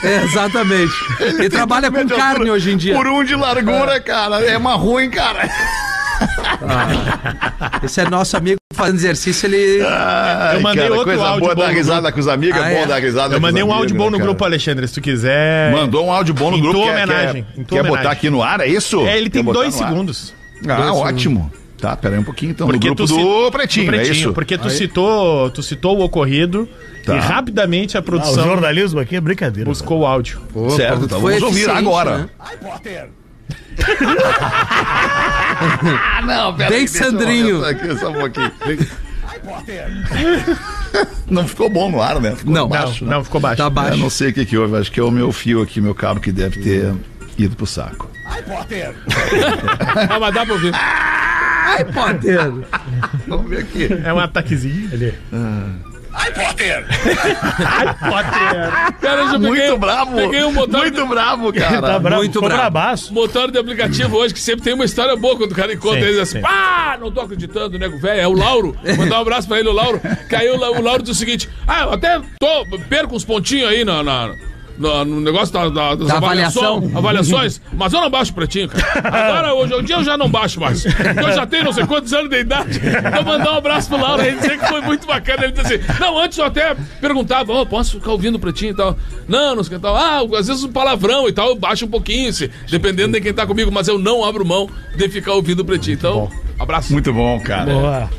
É, exatamente. Ele trabalha com carne altura hoje em dia. Por um de largura, cara. É uma ruim, cara. Esse é nosso amigo fazendo exercício, ele. Ai, Eu mandei cara, outro coisa áudio boa bom dar risada com os amigos, Ah, é bom é? dar risada Eu com mandei os um amigos, áudio bom né, no cara? grupo, Alexandre, se tu quiser. Mandou um áudio bom no Em grupo. tua quer- homenagem, Quer, em tua quer botar homenagem. aqui no ar, é isso? É, ele tem Quer botar dois segundos. Ah, ótimo. Tá, pera aí um pouquinho então. Porque no grupo tu do Pretinho, do é isso? Porque tu citou, tu citou o ocorrido Tá. e rapidamente a Ah, o produção jornalismo aqui é brincadeira. buscou o áudio. Pô, certo, então foi vamos ouvir agora. né? Ah, não, pera Bem eu Sandrinho. Aqui, só um pouquinho. Não ficou bom no ar, né? Ficou Não, baixo, Não, ficou baixo. Tá Eu baixo. não sei o que que houve, acho que é o meu fio aqui, meu cabo, que deve ter ido pro saco. Ah, mas dá pra ouvir. Ai, Potter. Vamos ver aqui. É um ataquezinho ali. Cara, eu já Muito peguei, bravo. Peguei um motor, Muito bravo, cara. Tá bravo, muito ficou bravo. bravaço. motor de aplicativo hoje que sempre tem uma história boa quando o cara encontra Sim, eles assim, sim. pá, não tô acreditando, nego velho. É o Lauro. Mandar um abraço pra ele, o Lauro. Caiu o Lauro diz o seguinte: Ah, eu até tô, perco uns pontinhos aí na. na- no, no negócio da, da, das Da avaliação- avaliação. avaliações, mas eu não baixo o pretinho, cara. Agora, hoje em dia, eu já não baixo mais. Eu já tenho não sei quantos anos de idade. Vou mandar um abraço pro Lauro aí, dizer que foi muito bacana. Ele disse assim: Não, antes eu até perguntava, oh, posso ficar ouvindo o pretinho e tal? Não, não sei o que tal. Ah, às vezes um palavrão e tal, eu baixo um pouquinho, se, dependendo de quem tá comigo, mas eu não abro mão de ficar ouvindo o pretinho. Então, abraço. Muito bom, cara. Boa.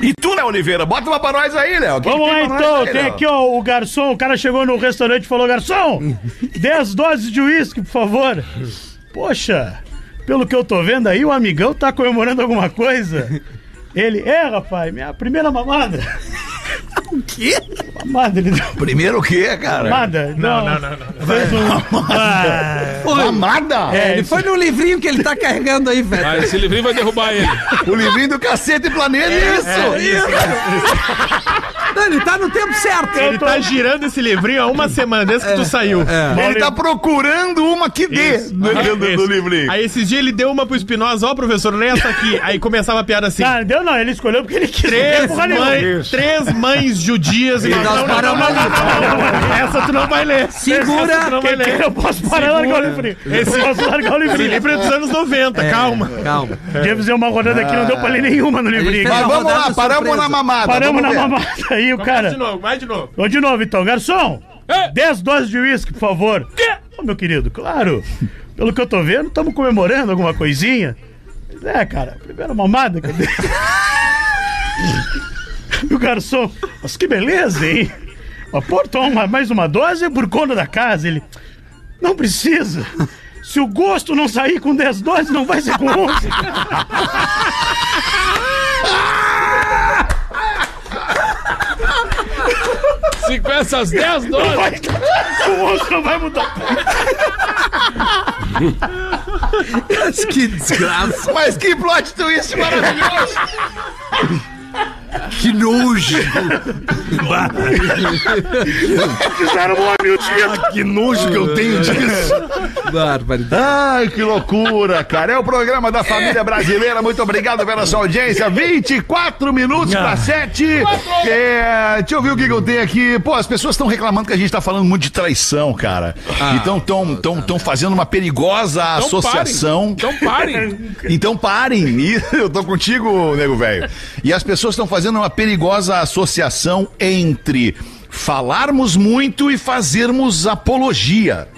E tu, Léo Oliveira, bota uma pra nós aí, Léo. Vamos lá então, aí, tem Léo? aqui ó, o garçom, o cara chegou no restaurante e falou, garçom, 10 doses de uísque, por favor. Poxa, pelo que eu tô vendo aí, o amigão tá comemorando alguma coisa. Ele, é rapaz, minha primeira mamada. O quê? Mamada, ele deu Primeiro o quê, cara? mamada. Não, não, não, não. Fez um... Ah, Mamada? É, ele foi no livrinho que ele tá carregando aí, velho. Ah, esse livrinho vai derrubar ele. O livrinho do cacete e planeta, isso! Não, ele tá no tempo certo. Ele tá girando esse livrinho há uma semana desde que tu saiu. Ele tá procurando uma que dê Isso. dentro do, Isso. livrinho. Aí esses dias ele deu uma pro Espinosa, ó, professor, lê essa aqui. Aí começava a piada assim. Não, deu não, ele escolheu porque ele quis. Três, mães, três mães judias. E dá os parâmetros. Essa tu não vai ler. Segura. Essa tu não vai ler. eu posso parar e largar o livrinho. Esse- Eu posso largar o Esse livrinho. livro é dos anos 90, calma. Calma. Devia fazer uma rodada aqui, não deu pra ler nenhuma no livrinho. Mas vamos lá, paramos na mamada. Paramos na mamada aí, o Vai cara. de novo, vai de novo. Vou de novo então, garçom. É. 10 doses de uísque, por favor. Quê? Ô, meu querido, claro. Pelo que eu tô vendo, estamos comemorando alguma coisinha. É, cara, primeira mamada que eu dei. E o garçom, mas que beleza, hein? Pô, toma mais uma dose é por conta da casa. Ele, não precisa. Se o gosto não sair com 10 doses, não vai ser com 11. Se com essas 10 doses. Vai, com 11 não vai mudar. Que desgraça. Mas que plot twist maravilhoso! Que nojo. Fizeram uma miudinha. que nojo que eu tenho disso! Barbaridade. Ai, que loucura, cara. É o programa da família brasileira. Muito obrigado pela sua audiência. 24 minutos para 7. É, deixa eu ver o que, que eu tenho aqui. Pô, as pessoas estão reclamando que a gente tá falando muito de traição, cara. então estão tão, tão fazendo uma perigosa associação. Então parem. Então parem. E eu tô contigo, nego velho. E as pessoas estão fazendo uma perigosa associação entre falarmos muito e fazermos apologia.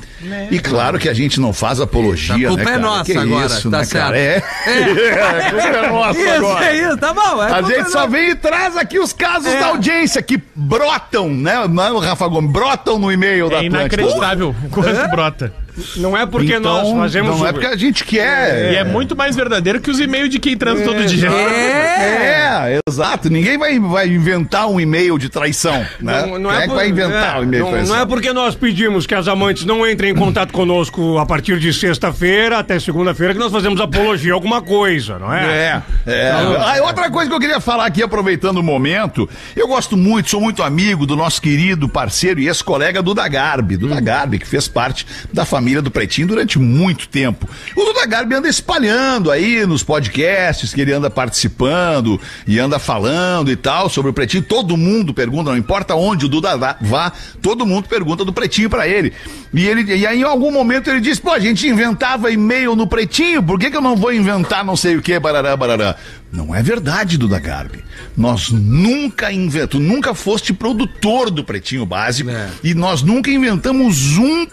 E claro que a gente não faz apologia, A culpa né, é cara? nossa Que agora, isso, tá né, certo. cara? É. a culpa é nossa Isso, agora. é isso, tá bom. é A gente só não. vem e traz aqui os casos É. da audiência que brotam, né? Não, Rafa Gomes, brotam no e-mail da É Atlântida. inacreditável o quanto brota. Não é porque nós fazemos Não é porque a gente quer. E é muito mais verdadeiro que os e-mails de quem transa todo dia. É, exato. Ninguém vai, vai inventar um e-mail de traição, né? Não, não é é que por- vai inventar é, um e-mail de não, traição? não é porque nós pedimos que as amantes não entrem em contato conosco a partir de sexta-feira até segunda-feira que nós fazemos apologia a alguma coisa, não é? É, é. Ah, outra coisa que eu queria falar aqui, aproveitando o momento, eu gosto muito, sou muito amigo do nosso querido parceiro e ex-colega Duda Garbi, Duda Garbi, que fez parte da família do Pretinho durante muito tempo. O Duda Garbi anda espalhando aí nos podcasts que ele anda participando e anda falando e tal sobre o Pretinho. Todo mundo pergunta, não importa onde o Duda vá- todo mundo pergunta do Pretinho pra ele. E ele e aí em algum momento ele disse, pô, a gente inventava e-mail no Pretinho, por que, que eu não vou inventar não sei o que, barará, barará? Não é verdade, Duda Garbi. Nós nunca inventamos, nunca foste produtor do Pretinho Básico e nós nunca inventamos um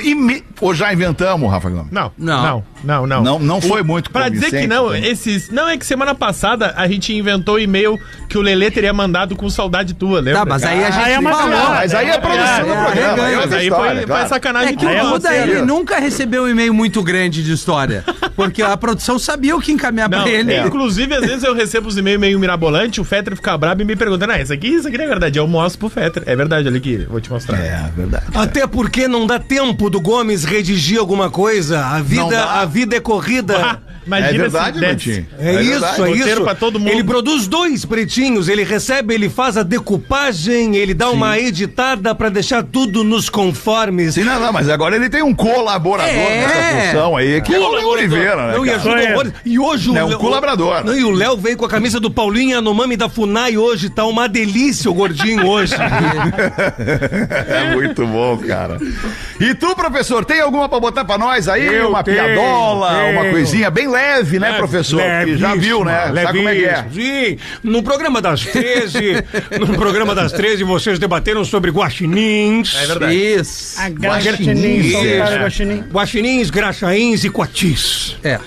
e-mail. Ou já inventamos, Rafa Gomes? Não, Não. não, não, não. Não, não foi muito Pra dizer que não, né? esses. Não, é que semana passada a gente inventou o e-mail que o Lelê teria mandado com saudade tua, lembra? Tá, mas aí a gente Aí é falou. Mas aí é produção do é, programa. é, aí é Mas aí história, foi, claro. foi sacanagem É que o Duda, ele nunca recebeu um e-mail muito grande de história. Porque a produção sabia o que encaminhar Não, pra ele. é. Inclusive, às vezes eu recebo os e-mails meio mirabolante, o Fetter fica brabo e me pergunta, não, isso aqui, isso aqui não é verdade. Eu mostro pro Fetter. É verdade, olha aqui, vou te mostrar. É, verdade. Até porque não dá tempo do Gomes redigir alguma coisa. A Não vida, dá. a vida é corrida. Imagina É verdade. Martim. É, É isso, verdade. é Roteiro isso. pra todo mundo. Ele produz dois pretinhos, ele recebe, ele faz a decupagem, ele dá uma editada pra deixar tudo nos conformes. Sim, não, não, mas agora ele tem um colaborador É. nessa função aí, que é o Léo Oliveira, né? Não, e ajuda. E hoje o É um Léo- colaborador. Não, e o Léo veio com a camisa do Paulinho Anomami da Funai hoje. Tá uma delícia o gordinho hoje. É muito bom, cara. E tu, professor, tem alguma pra botar pra nós aí? Eu uma tenho, piadola, tenho. uma coisinha bem leve, né, professor? Que já viu, né? Sabe como é que é? Sim, no programa das 13, no programa das 13 vocês debateram sobre guaxinins. É verdade. Isso. Guaxinim, soltaram É. Guaxinins, graxaíns e coatis. É.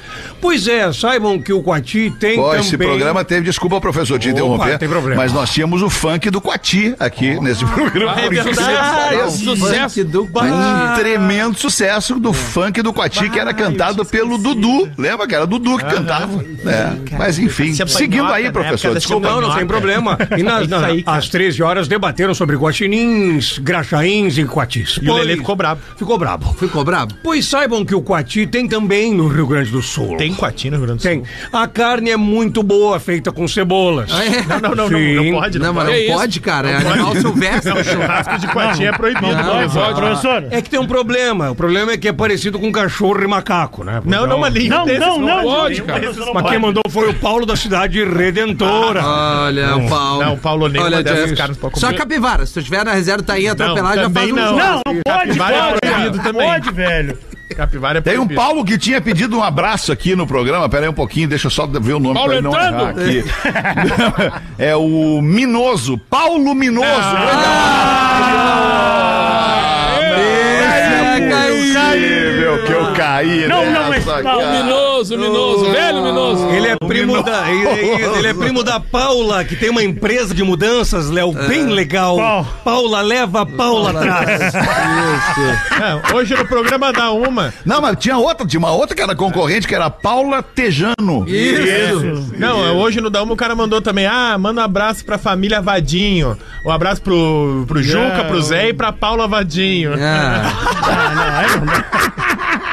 Pois é, saibam que o Quati tem Pô, também... esse programa teve, desculpa, professor, te Opa, interromper, tem problema. mas nós tínhamos o funk do Quati aqui nesse programa. é verdade. Sensacional. Funk do Um tremendo sucesso do funk do Quati, que era cantado pelo Dudu. Lembra que era Dudu que cantava? É. Mas enfim, Tinha seguindo panhota, aí, né? professor, desculpa. Não, não tem problema. E na- É isso na- aí, cara. às 13 horas debateram sobre guaxinins, graxaíns e quatis. E o Lelê ficou brabo. Ficou brabo. Ficou brabo? Pois saibam que o quati tem também no Rio Grande do Sul. Tem Coati no Rio Grande do Sul. Tem. A carne é muito boa, feita com cebolas. Ah, é? Não, não, não, não, não pode. Não, Não, mas pode. não Que pode, isso? cara. É animal silvestre. Não, churrasco de Coati é proibido. Não, professor. professor. É que tem um problema. O problema é que é parecido com cachorro e macaco, né? Não, não, mas nenhum Não, desses não, não. pode, cara. Mas pode. quem mandou foi o Paulo da cidade Redentora. Olha, o Paulo. Não, Paulo, nenhuma Olha, dessas Deus. caras pode Só comer. capivara. Se tu estiver na reserva, tá aí atropelar, já faz um não. Não, não pode, é pode, proibido cara. também. Pode, velho. Capivara é Tem um. Paulo que tinha pedido um abraço aqui no programa. Pera aí um pouquinho, deixa eu só ver o nome Paulo pra ele não errar aqui. é o Minoso, Paulo Minoso. É, caiu. Incrível que eu caí Não, não, mas- nessa, não. O cara. Minoso, Minoso, velho Minoso. Ele é primo da ele, é- ele é primo da Paula, que tem uma empresa de mudanças, Léo, bem legal. Qual? Paula leva, Paula atrás. Não, hoje no programa dá uma. Não, mas tinha outra, tinha uma outra que era concorrente, que era Paula Tejano. Isso. Não, hoje no Dalma o cara mandou também, ah, manda um abraço pra família Vadinho. Um abraço pro, pro Juca, pro Zé e pra Paula Vadinho.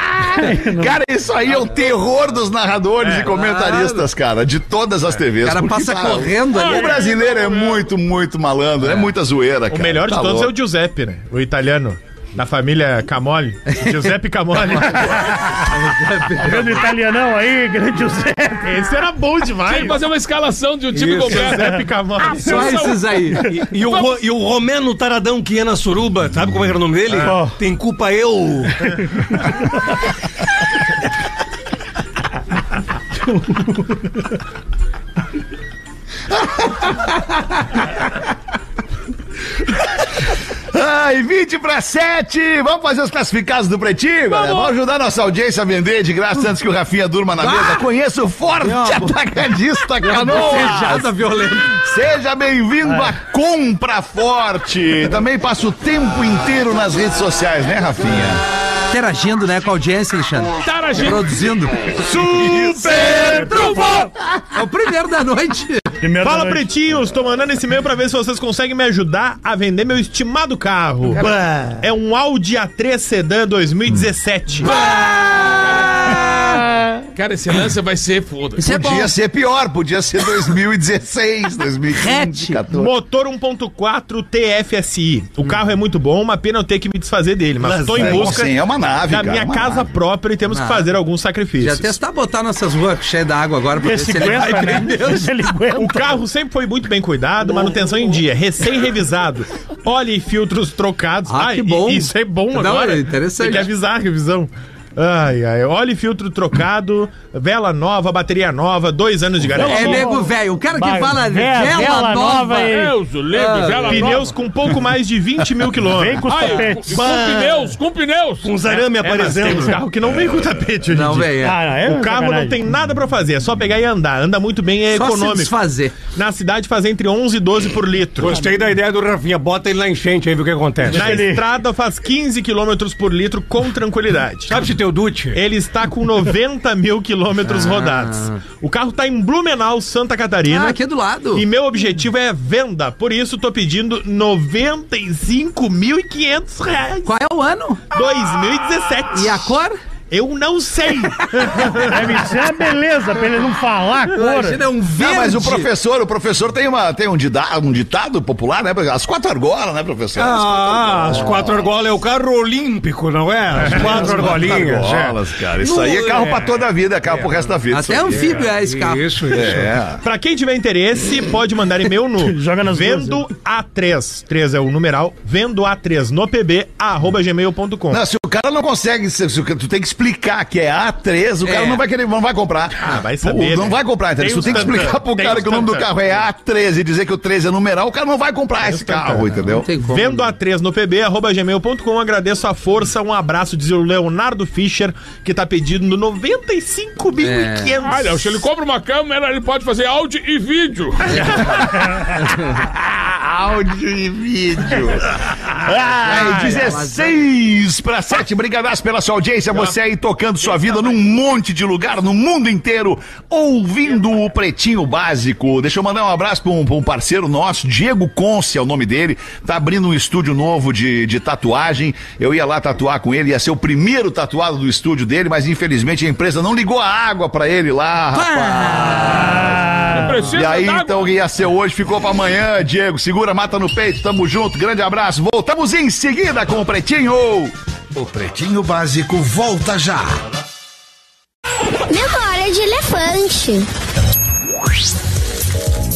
Ah, Cara, isso aí é o terror dos narradores e comentaristas, cara, de todas as TVs. o cara porque, passa cara, correndo ali. O brasileiro é muito, muito malandro, é, muita zoeira, O cara. melhor de Tá todos é louco. o Giuseppe, né? O italiano. Da família Camoli. Giuseppe Camoli. Grande italianão aí, grande José. Esse era bom Tem demais. que fazer uma escalação de um time completo. Giuseppe Camoli. Só esses aí. E, e o, Ro- e o Romeno Taradão que ia na suruba, sabe como era o nome dele? Qual? Tem culpa eu. Ai, 20 para 7. Vamos fazer os classificados do Pretinho, galera? Vamos ajudar nossa audiência a vender de graça antes que o Rafinha durma na mesa. Conheça o Forte Atacadista Canoas. Violenta. Seja bem-vindo à Compra Forte. Também passa o tempo inteiro nas redes sociais, né, Rafinha? interagindo, né, com a audiência, Alexandre. Interagindo. Produzindo. Super Trufo! É o primeiro da noite. Fala, pretinhos, tô mandando esse e-mail pra ver se vocês conseguem me ajudar a vender meu estimado carro. É um Audi A3 Sedan 2017. Cara, esse lance vai ser foda. Isso é. Podia ser pior, podia ser 2016, 2015, Hatch. 14. Motor 1.4 TFSI. O carro é muito bom, uma pena eu ter que me desfazer dele, mas tô em é, busca assim, é uma nave, da cara, minha é uma casa nave. própria e temos que Ah. fazer alguns Já sacrifícios. testar botar nossas ruas cheias d'água agora pra ver se ele vai aguenta, né? ele aguenta. O carro sempre foi muito bem cuidado, manutenção em dia, recém-revisado, óleo e filtros trocados. Ah, Ai, que bom. Isso é bom Não, agora. é interessante. Tem que avisar a revisão. Ai, ai, óleo e filtro trocado, vela nova, bateria nova, dois anos de garantia. É nego velho. O cara que fala ve- vela, vela nova. nova e- Deus, o livre, Ah, vela Pneus nova. com pouco mais de 20 mil Vem quilômetros. com os com, tapetes. com pneus, com pneus. Com os arame É, tem aparecendo. uns carros que não vem com tapete hoje Não, velho. Ah, é O carro não tem nada pra fazer, é só pegar e andar. Anda muito bem, é Só se econômico. desfazer. Na cidade faz entre 11 e 12 por litro. Gostei da ideia do Rafinha. Bota ele na enchente aí, vê o que acontece. Na estrada faz 15 km por litro com tranquilidade. Sabe se teu Dutch? Ele está com 90 mil quilômetros rodados. O carro está em Blumenau, Santa Catarina. Ah, aqui do lado. E meu objetivo é venda. Por isso, tô pedindo 95.500 reais. Qual é o ano? 2017. E a cor? Eu não sei. Deve ser uma beleza pra ele não falar cor. Imagina, é um verde. Não, mas o professor, o professor tem, uma, tem um, dida- um ditado popular, né? As quatro argolas, né, professor? Ah, as quatro argolas é o carro olímpico, não é? As quatro argolinhas. é. argolas, cara. Isso aí é carro pra toda a vida, é carro pro resto da vida. Até anfíbio é esse carro. Isso, isso. É. Pra quem tiver interesse, pode mandar e-mail no Joga nas vendo A3. 3 é o numeral. Vendo A3 no pb, arroba gmail.com. Não, se o cara não consegue, se, se o cara- tu tem que explicar que é A3, o cara É. não vai querer, não vai comprar. Ah, vai saber, O- Não né? vai comprar, entendeu? Tem Se tu tem que explicar pro tem cara que o nome do carro é A13 e dizer que o 13 é numeral, o cara não vai comprar esse carro, entendeu? Tem. Vendo A3 no pb, arroba gmail.com. Agradeço a força. Um abraço, diz o Leonardo Fischer, que tá pedindo 95.500. Olha, se ele compra uma câmera, ele pode fazer áudio e vídeo. Áudio e vídeo. Ai, 16 para 7. Brigadaço pela sua audiência. Você aí tocando sua vida num monte de lugar, no mundo inteiro, ouvindo o Pretinho Básico. Deixa eu mandar um abraço para um, um parceiro nosso, Diego Conce é o nome dele. Tá abrindo um estúdio novo de, de tatuagem. Eu ia lá tatuar com ele, ia ser o primeiro tatuado do estúdio dele, mas infelizmente a empresa não ligou a água para ele lá, rapaz. Precisa E aí, então, ia ser hoje, ficou pra amanhã, Diego. Segura, mata no peito, tamo junto, grande abraço. Voltamos em seguida com o Pretinho. O Pretinho Básico volta já. Memória de elefante.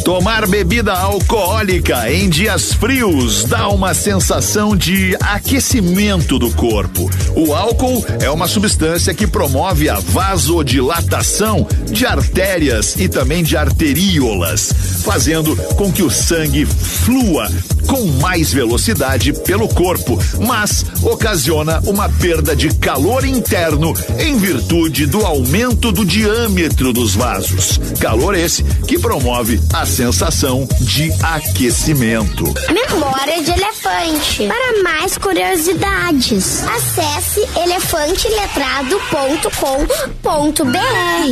Tomar bebida alcoólica em dias frios dá uma sensação de aquecimento do corpo. O álcool é uma substância que promove a vasodilatação de artérias e também de arteríolas, fazendo com que o sangue flua com mais velocidade pelo corpo, mas ocasiona uma perda de calor interno em virtude do aumento do diâmetro dos vasos. Calor esse que promove a sensação de aquecimento. Memória de elefante. Para mais curiosidades, acesse elefanteletrado.com.br.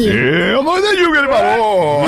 Eu não entendi o que ele falou.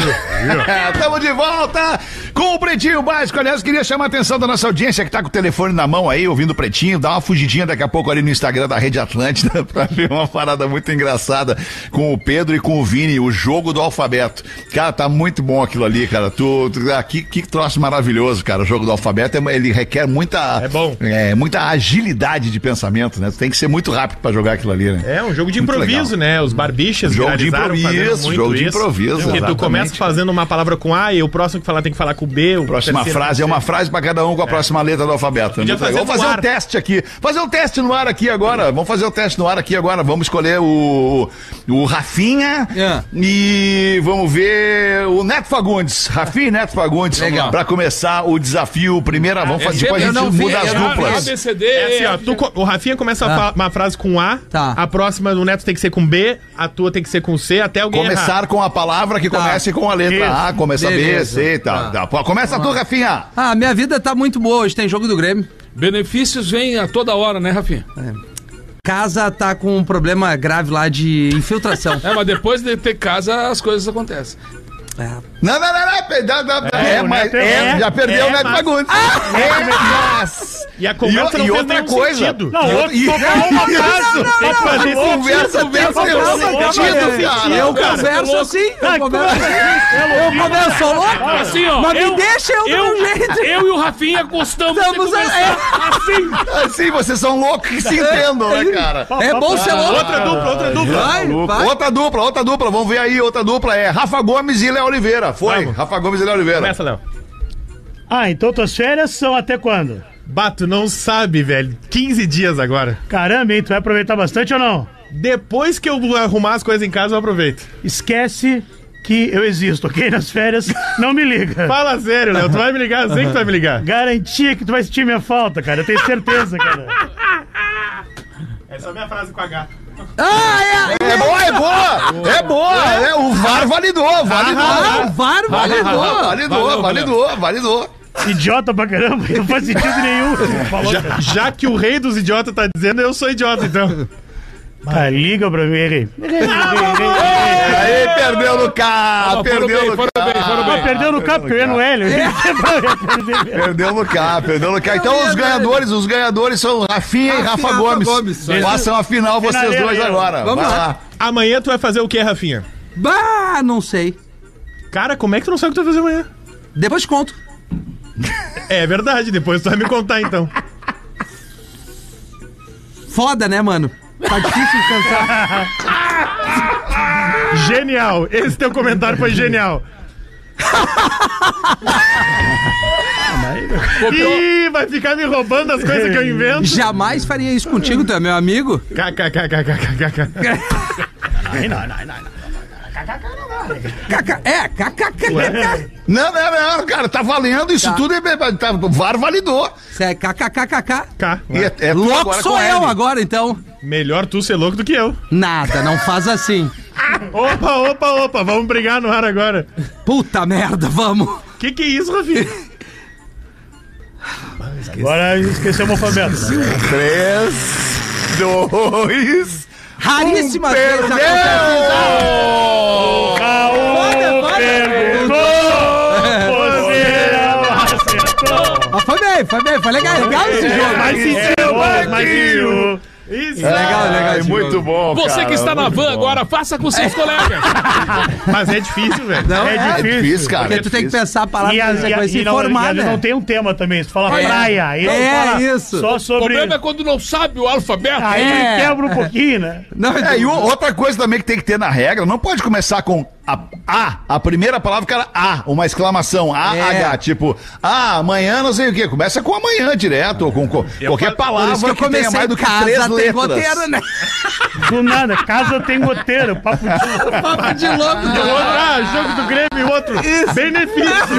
Estamos de volta com o Pretinho Básico. Aliás, queria chamar a atenção da nossa audiência que tá com o telefone na mão aí, ouvindo o Pretinho. Dá uma fugidinha daqui a pouco ali no Instagram da Rede Atlântida pra ver uma parada muito engraçada com o Pedro e com o Vini, o jogo do alfabeto. Cara, tá muito bom aquilo ali, cara. Tu, tu ah, que, troço maravilhoso, cara. O jogo do alfabeto, é- ele requer muita... É bom. é, muita agilidade de pensamento, né? Tu tem que ser muito rápido pra jogar aquilo ali, né? É um jogo de Muito improviso, legal. né? Os barbichas Jogo de improviso, jogo de isso. improviso, Porque tu começa fazendo uma palavra com A e o próximo que falar tem que falar com B. O Próxima frase é uma frase pra cada um com a próxima letra do alfabeto. Muito fazer Vamos fazer ar. um teste aqui. Fazer um teste no ar aqui agora. Vamos fazer o teste no ar aqui agora. Vamos escolher o, o Rafinha É. e vamos ver o Neto Fagundes. Rafinha e Neto Fagundes. Legal. Pra começar o desafio. Primeira, vamos fazer. é Depois a gente muda as duplas. ABCD. É assim, ó, tu co- o Rafinha começa Ah. uma frase com A, Tá. a próxima do Neto tem que ser com B, a tua tem que ser com C, até alguém Começar errar. com a palavra que Tá. comece com a letra A, começa B, Beleza. C e tal. Tá. Tá. Pô, Começa tu, Rafinha. Ah, minha vida tá muito boa hoje. Tem jogo do Grêmio. Benefícios vêm a toda hora, né, Rafinha? casa tá com um problema grave lá de infiltração. É, mas depois de ter casa, as coisas acontecem. Não, não, não, não. pe- dá- dá- É, o mas é, é- já perdeu é, o Neto Fagundes. É, mas- E a E, conversa o- não e outra coisa. sentido. Não, E outro outra- e- só falou uma frase. Tem que fazer conversa calma, calma, sentido. Eu converso assim, Ah, eu converso assim. Eu converso louco. Assim, ó. Mas me eu, deixa eu um jeito. eu e o Rafinha gostamos Estamos de conversar assim. Assim, vocês são loucos que se entendam, né, cara? É bom ser louco. Outra dupla, outra dupla. Vai, vai. Outra dupla, outra dupla. Vamos ver aí, outra dupla é Rafa Gomes e Léo Oliveira. Foi, Vamos. Rafa Gomes e Léo Oliveira. Começa, Léo. Ah, então tuas férias são até quando? Bato, não sabe, velho. 15 dias agora. Caramba, hein? Tu vai aproveitar bastante ou não? Depois que eu arrumar as coisas em casa, eu aproveito. Esquece que eu existo, ok? Nas férias, não me liga. Fala sério, Léo. Tu vai me ligar? Eu sei que tu vai me ligar. Garantia que tu vai sentir minha falta, cara. Eu tenho certeza, cara. Essa é a minha frase com H. Ah, é. É boa, é boa! É boa! É, o VAR validou, validou. Ah, o VAR validou. Validou, validou, validou. Idiota pra caramba, não faz sentido nenhum. Falou, Já, já que o rei dos idiotas tá dizendo, eu sou idiota, então. Cara, liga pra mim, errei. Aí, perdeu no K, Ah, perdeu bem, no bem, K. Perdeu no campo, porque eu ia no Hélio. Perdeu no K, perdeu no K. Então os ganhadores, os ganhadores são Rafinha e Rafa Rafa Gomes. Façam a final vocês dois agora. Vamos lá. Amanhã tu vai fazer o quê, Rafinha? Bah, não sei. Cara, como é que tu não sabe o que tu vai fazer amanhã? Depois te conto. É verdade, depois tu vai me contar, então. Foda, né, mano? Tá difícil de pensar. Genial. Esse teu comentário foi genial. Ih, vai ficar me roubando as coisas que eu invento. Jamais faria isso contigo, tu é meu amigo. KKKKKKK. Caca- É, kkk. Não, não, não, cara, tá valendo isso Tá. tudo. É, tá, VAR validou. Isso é kkkk. K. É, é Louco sou com eu L. agora, então. Melhor tu ser louco do que eu. Nada, não faz assim. Opa, opa, opa, vamos brigar no ar agora. Puta merda, vamos. Que que é isso, Rafinha? Agora esqueceu o alfabeto. Três, dois, Raríssimas vezes acontece perdeu! Raul Foda, perguntou, você não acertou. Mas foi bem, foi bem, foi legal, legal esse jogo. Mas sentiu, mas sentiu. Isso. É legal, é legal esse muito bom, Você cara, que está na van bom. agora, faça com seus colegas. Mas é difícil, velho. Não, É é, É difícil, cara. porque é tu tem que difícil. pensar a palavra E, e, a- coisa e não, formar, né? não tem um tema também. Se fala É. praia, não É, fala isso. só O sobre. problema é quando não sabe o alfabeto. Aí É. quebra um pouquinho, né? Não, É, e o- outra coisa também que tem que ter na regra, não pode começar com a, a, a primeira palavra, cara, A, uma exclamação, A, É. H, tipo, ah, amanhã não sei o quê. Começa com amanhã direto, ou com, co- qualquer Por palavra isso que eu que, tenha comecei mais do que casa, três tem letras. goteira, né? Do nada, casa tem goteiro, papo de louco. Papo de louco. Outro, ah, jogo do Grêmio e outro. Benefício.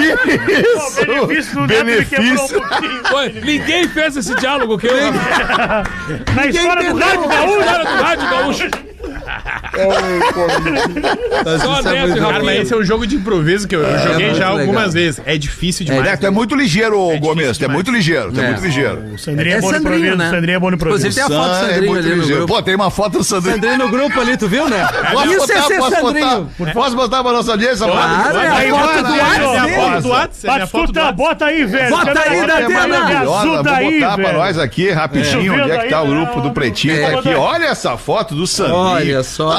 Isso! Benefício do um Benefício. pouquinho. Pô, Ninguém fez esse diálogo que eu. Na história do rádio gaúcho. Cara do Rádio Gaúcho. Só Isso é Neto muito e Cara, mas esse é um jogo de improviso que eu, eu joguei muito já legal. algumas vezes. É difícil demais. É, tu é muito ligeiro, Gomes, tu é muito ligeiro, tu é, É. muito ligeiro. O Sandrinho é, É bom no Sandrinho, improviso. né? Sandrinho é bom no improviso. Inclusive tem a foto do é Sandrinho ali no ligeiro. grupo. Pô, tem uma foto do Sandrinho. Sandrinho no grupo ali, tu viu, né? Posso Isso botar, é ser posso Sandrinho. botar, posso botar pra nossa audiência? Claro, é Aí, a foto do WhatsApp ó, É a dele. foto do WhatsApp, é a Mas foto do escuta, WhatsApp. bota aí, velho. Bota aí, Datena. Ajuda vou aí, botar pra nós aqui rapidinho É. onde é que tá o grupo do. Pretinho. É. Tá aqui, olha essa foto do Sandrinho. Olha só.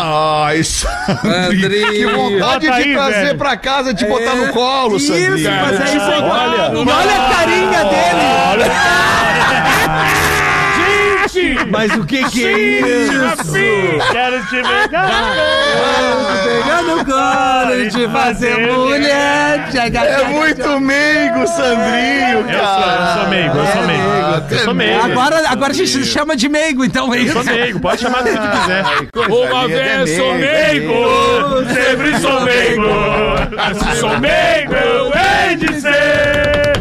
Ai, Sandrinho. Sandrinho. Que vontade Bota de aí, trazer velho. pra casa, de botar no colo, Isso, Sandrinho. mas é isso aí. Olha. E olha a carinha dele. Mas o que que é isso? Quero te pegar. Pegando colo de fazer mulher. É muito meigo, Sandrinho, Eu sou, eu cara. sou meigo, eu sou meigo. Eu sou meigo. Agora, agora a gente chama de meigo, então é Eu isso. sou meigo, pode chamar do que tu quiser. Uma vez sou meigo, sempre sou meigo. Se sou meigo, eu hei de ser.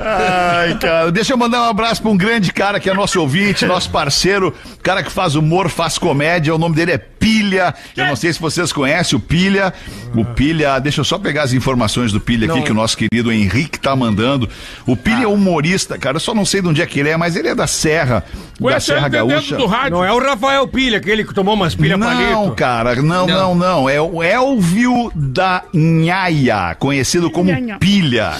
Ai, cara, deixa eu mandar um abraço pra um grande cara que é nosso ouvinte, nosso parceiro, cara que faz humor, faz comédia, o nome dele é Pilha. Eu não sei se vocês conhecem o Pilha. O Pilha, deixa eu só pegar as informações do Pilha aqui que o nosso querido Henrique tá mandando. O Pilha é humorista, cara, eu só não sei de onde é que ele é, mas ele é da Serra, da Serra Gaúcha. do rádio. Não é o Rafael Pilha, aquele que tomou umas pilhas Não, palito. cara, não, não, não. É o Elvio da Nhaia, conhecido como Pilha.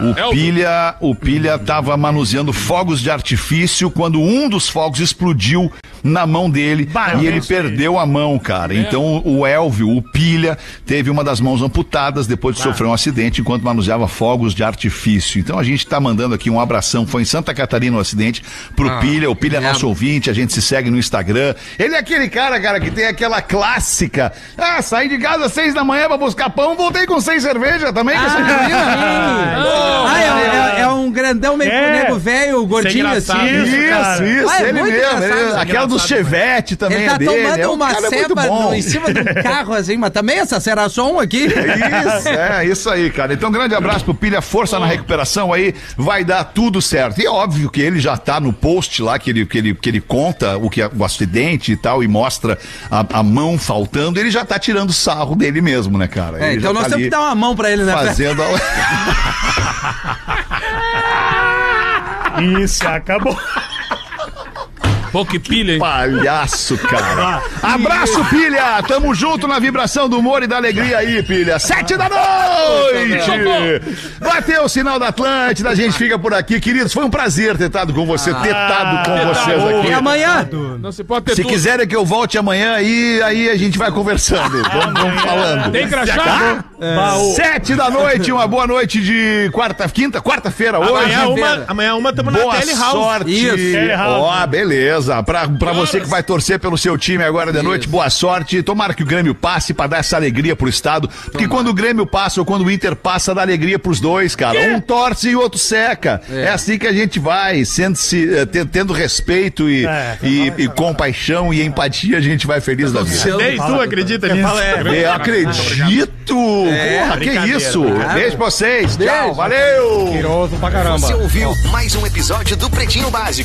O Elvio. Pilha, o Pilha tava manuseando fogos de artifício quando um dos fogos explodiu na mão dele Bah, e ele perdeu a mão, cara. Então o Elvio, o Pilha, teve uma das mãos amputadas depois de sofrer um acidente enquanto manuseava fogos de artifício. Então a gente tá mandando aqui um abração. Foi em Santa Catarina o acidente pro Ah, Pilha. O Pilha é merda. nosso ouvinte, a gente se segue no Instagram. Ele é aquele cara, cara, que tem aquela clássica. Ah, saí de casa às seis da manhã pra buscar pão, voltei com seis cerveja também. com essa Ah, é, é- é um grandão meio É. nego velho, gordinho é assim. engraçado. Isso, Isso, cara. isso, Ah, é ele muito mesmo. engraçado, ele- é aquela do Chevette também Ele é tá dele. tomando é um uma ceba no- em cima de um carro assim, mas também essa será só um aqui. Isso, é, isso aí, cara. Então, grande abraço pro Pilha, força na recuperação aí, vai dar tudo certo. E é óbvio que ele já tá no post lá, que ele, que ele, que ele conta o que é o acidente e tal, e mostra a, a mão faltando, ele já tá tirando sarro dele mesmo, né, cara? É, Ele então já nós tá temos que dar uma mão pra ele, né? Fazendo a... Isso, acabou. Pô, que pilha, hein? Palhaço, cara. Abraço, pilha! Tamo junto na vibração do humor e da alegria aí, pilha. Sete da noite! Bateu o sinal da Atlântida, a gente fica por aqui. Queridos, foi um prazer ter estado com você, ter estado com vocês E aqui. amanhã? Não se pode ter Se quiserem que eu volte amanhã, aí, aí a gente vai conversando. Vamos, vamos falando. Tem crachá? Sete da noite, uma boa noite de quarta, quinta, quarta-feira hoje. Amanhã uma, amanhã uma tamo na Boa Tele House. sorte. Isso. Telehouse. Ó, beleza. Pra, pra você que vai torcer pelo seu time agora de noite, boa sorte. Tomara que o Grêmio passe pra dar essa alegria pro Estado. Porque quando o Grêmio passa ou quando o Inter passa, dá alegria pros dois, cara. Um torce e o outro seca. É, assim que a gente vai, sendo -se, eh, te- tendo respeito e, É. e, e compaixão e empatia, a gente vai feliz da vida. Nem tu acredita nisso. Eu acredito! Porra, que isso! Beijo pra vocês. Tchau, valeu! Pra caramba. Você ouviu mais um episódio do Pretinho Básico.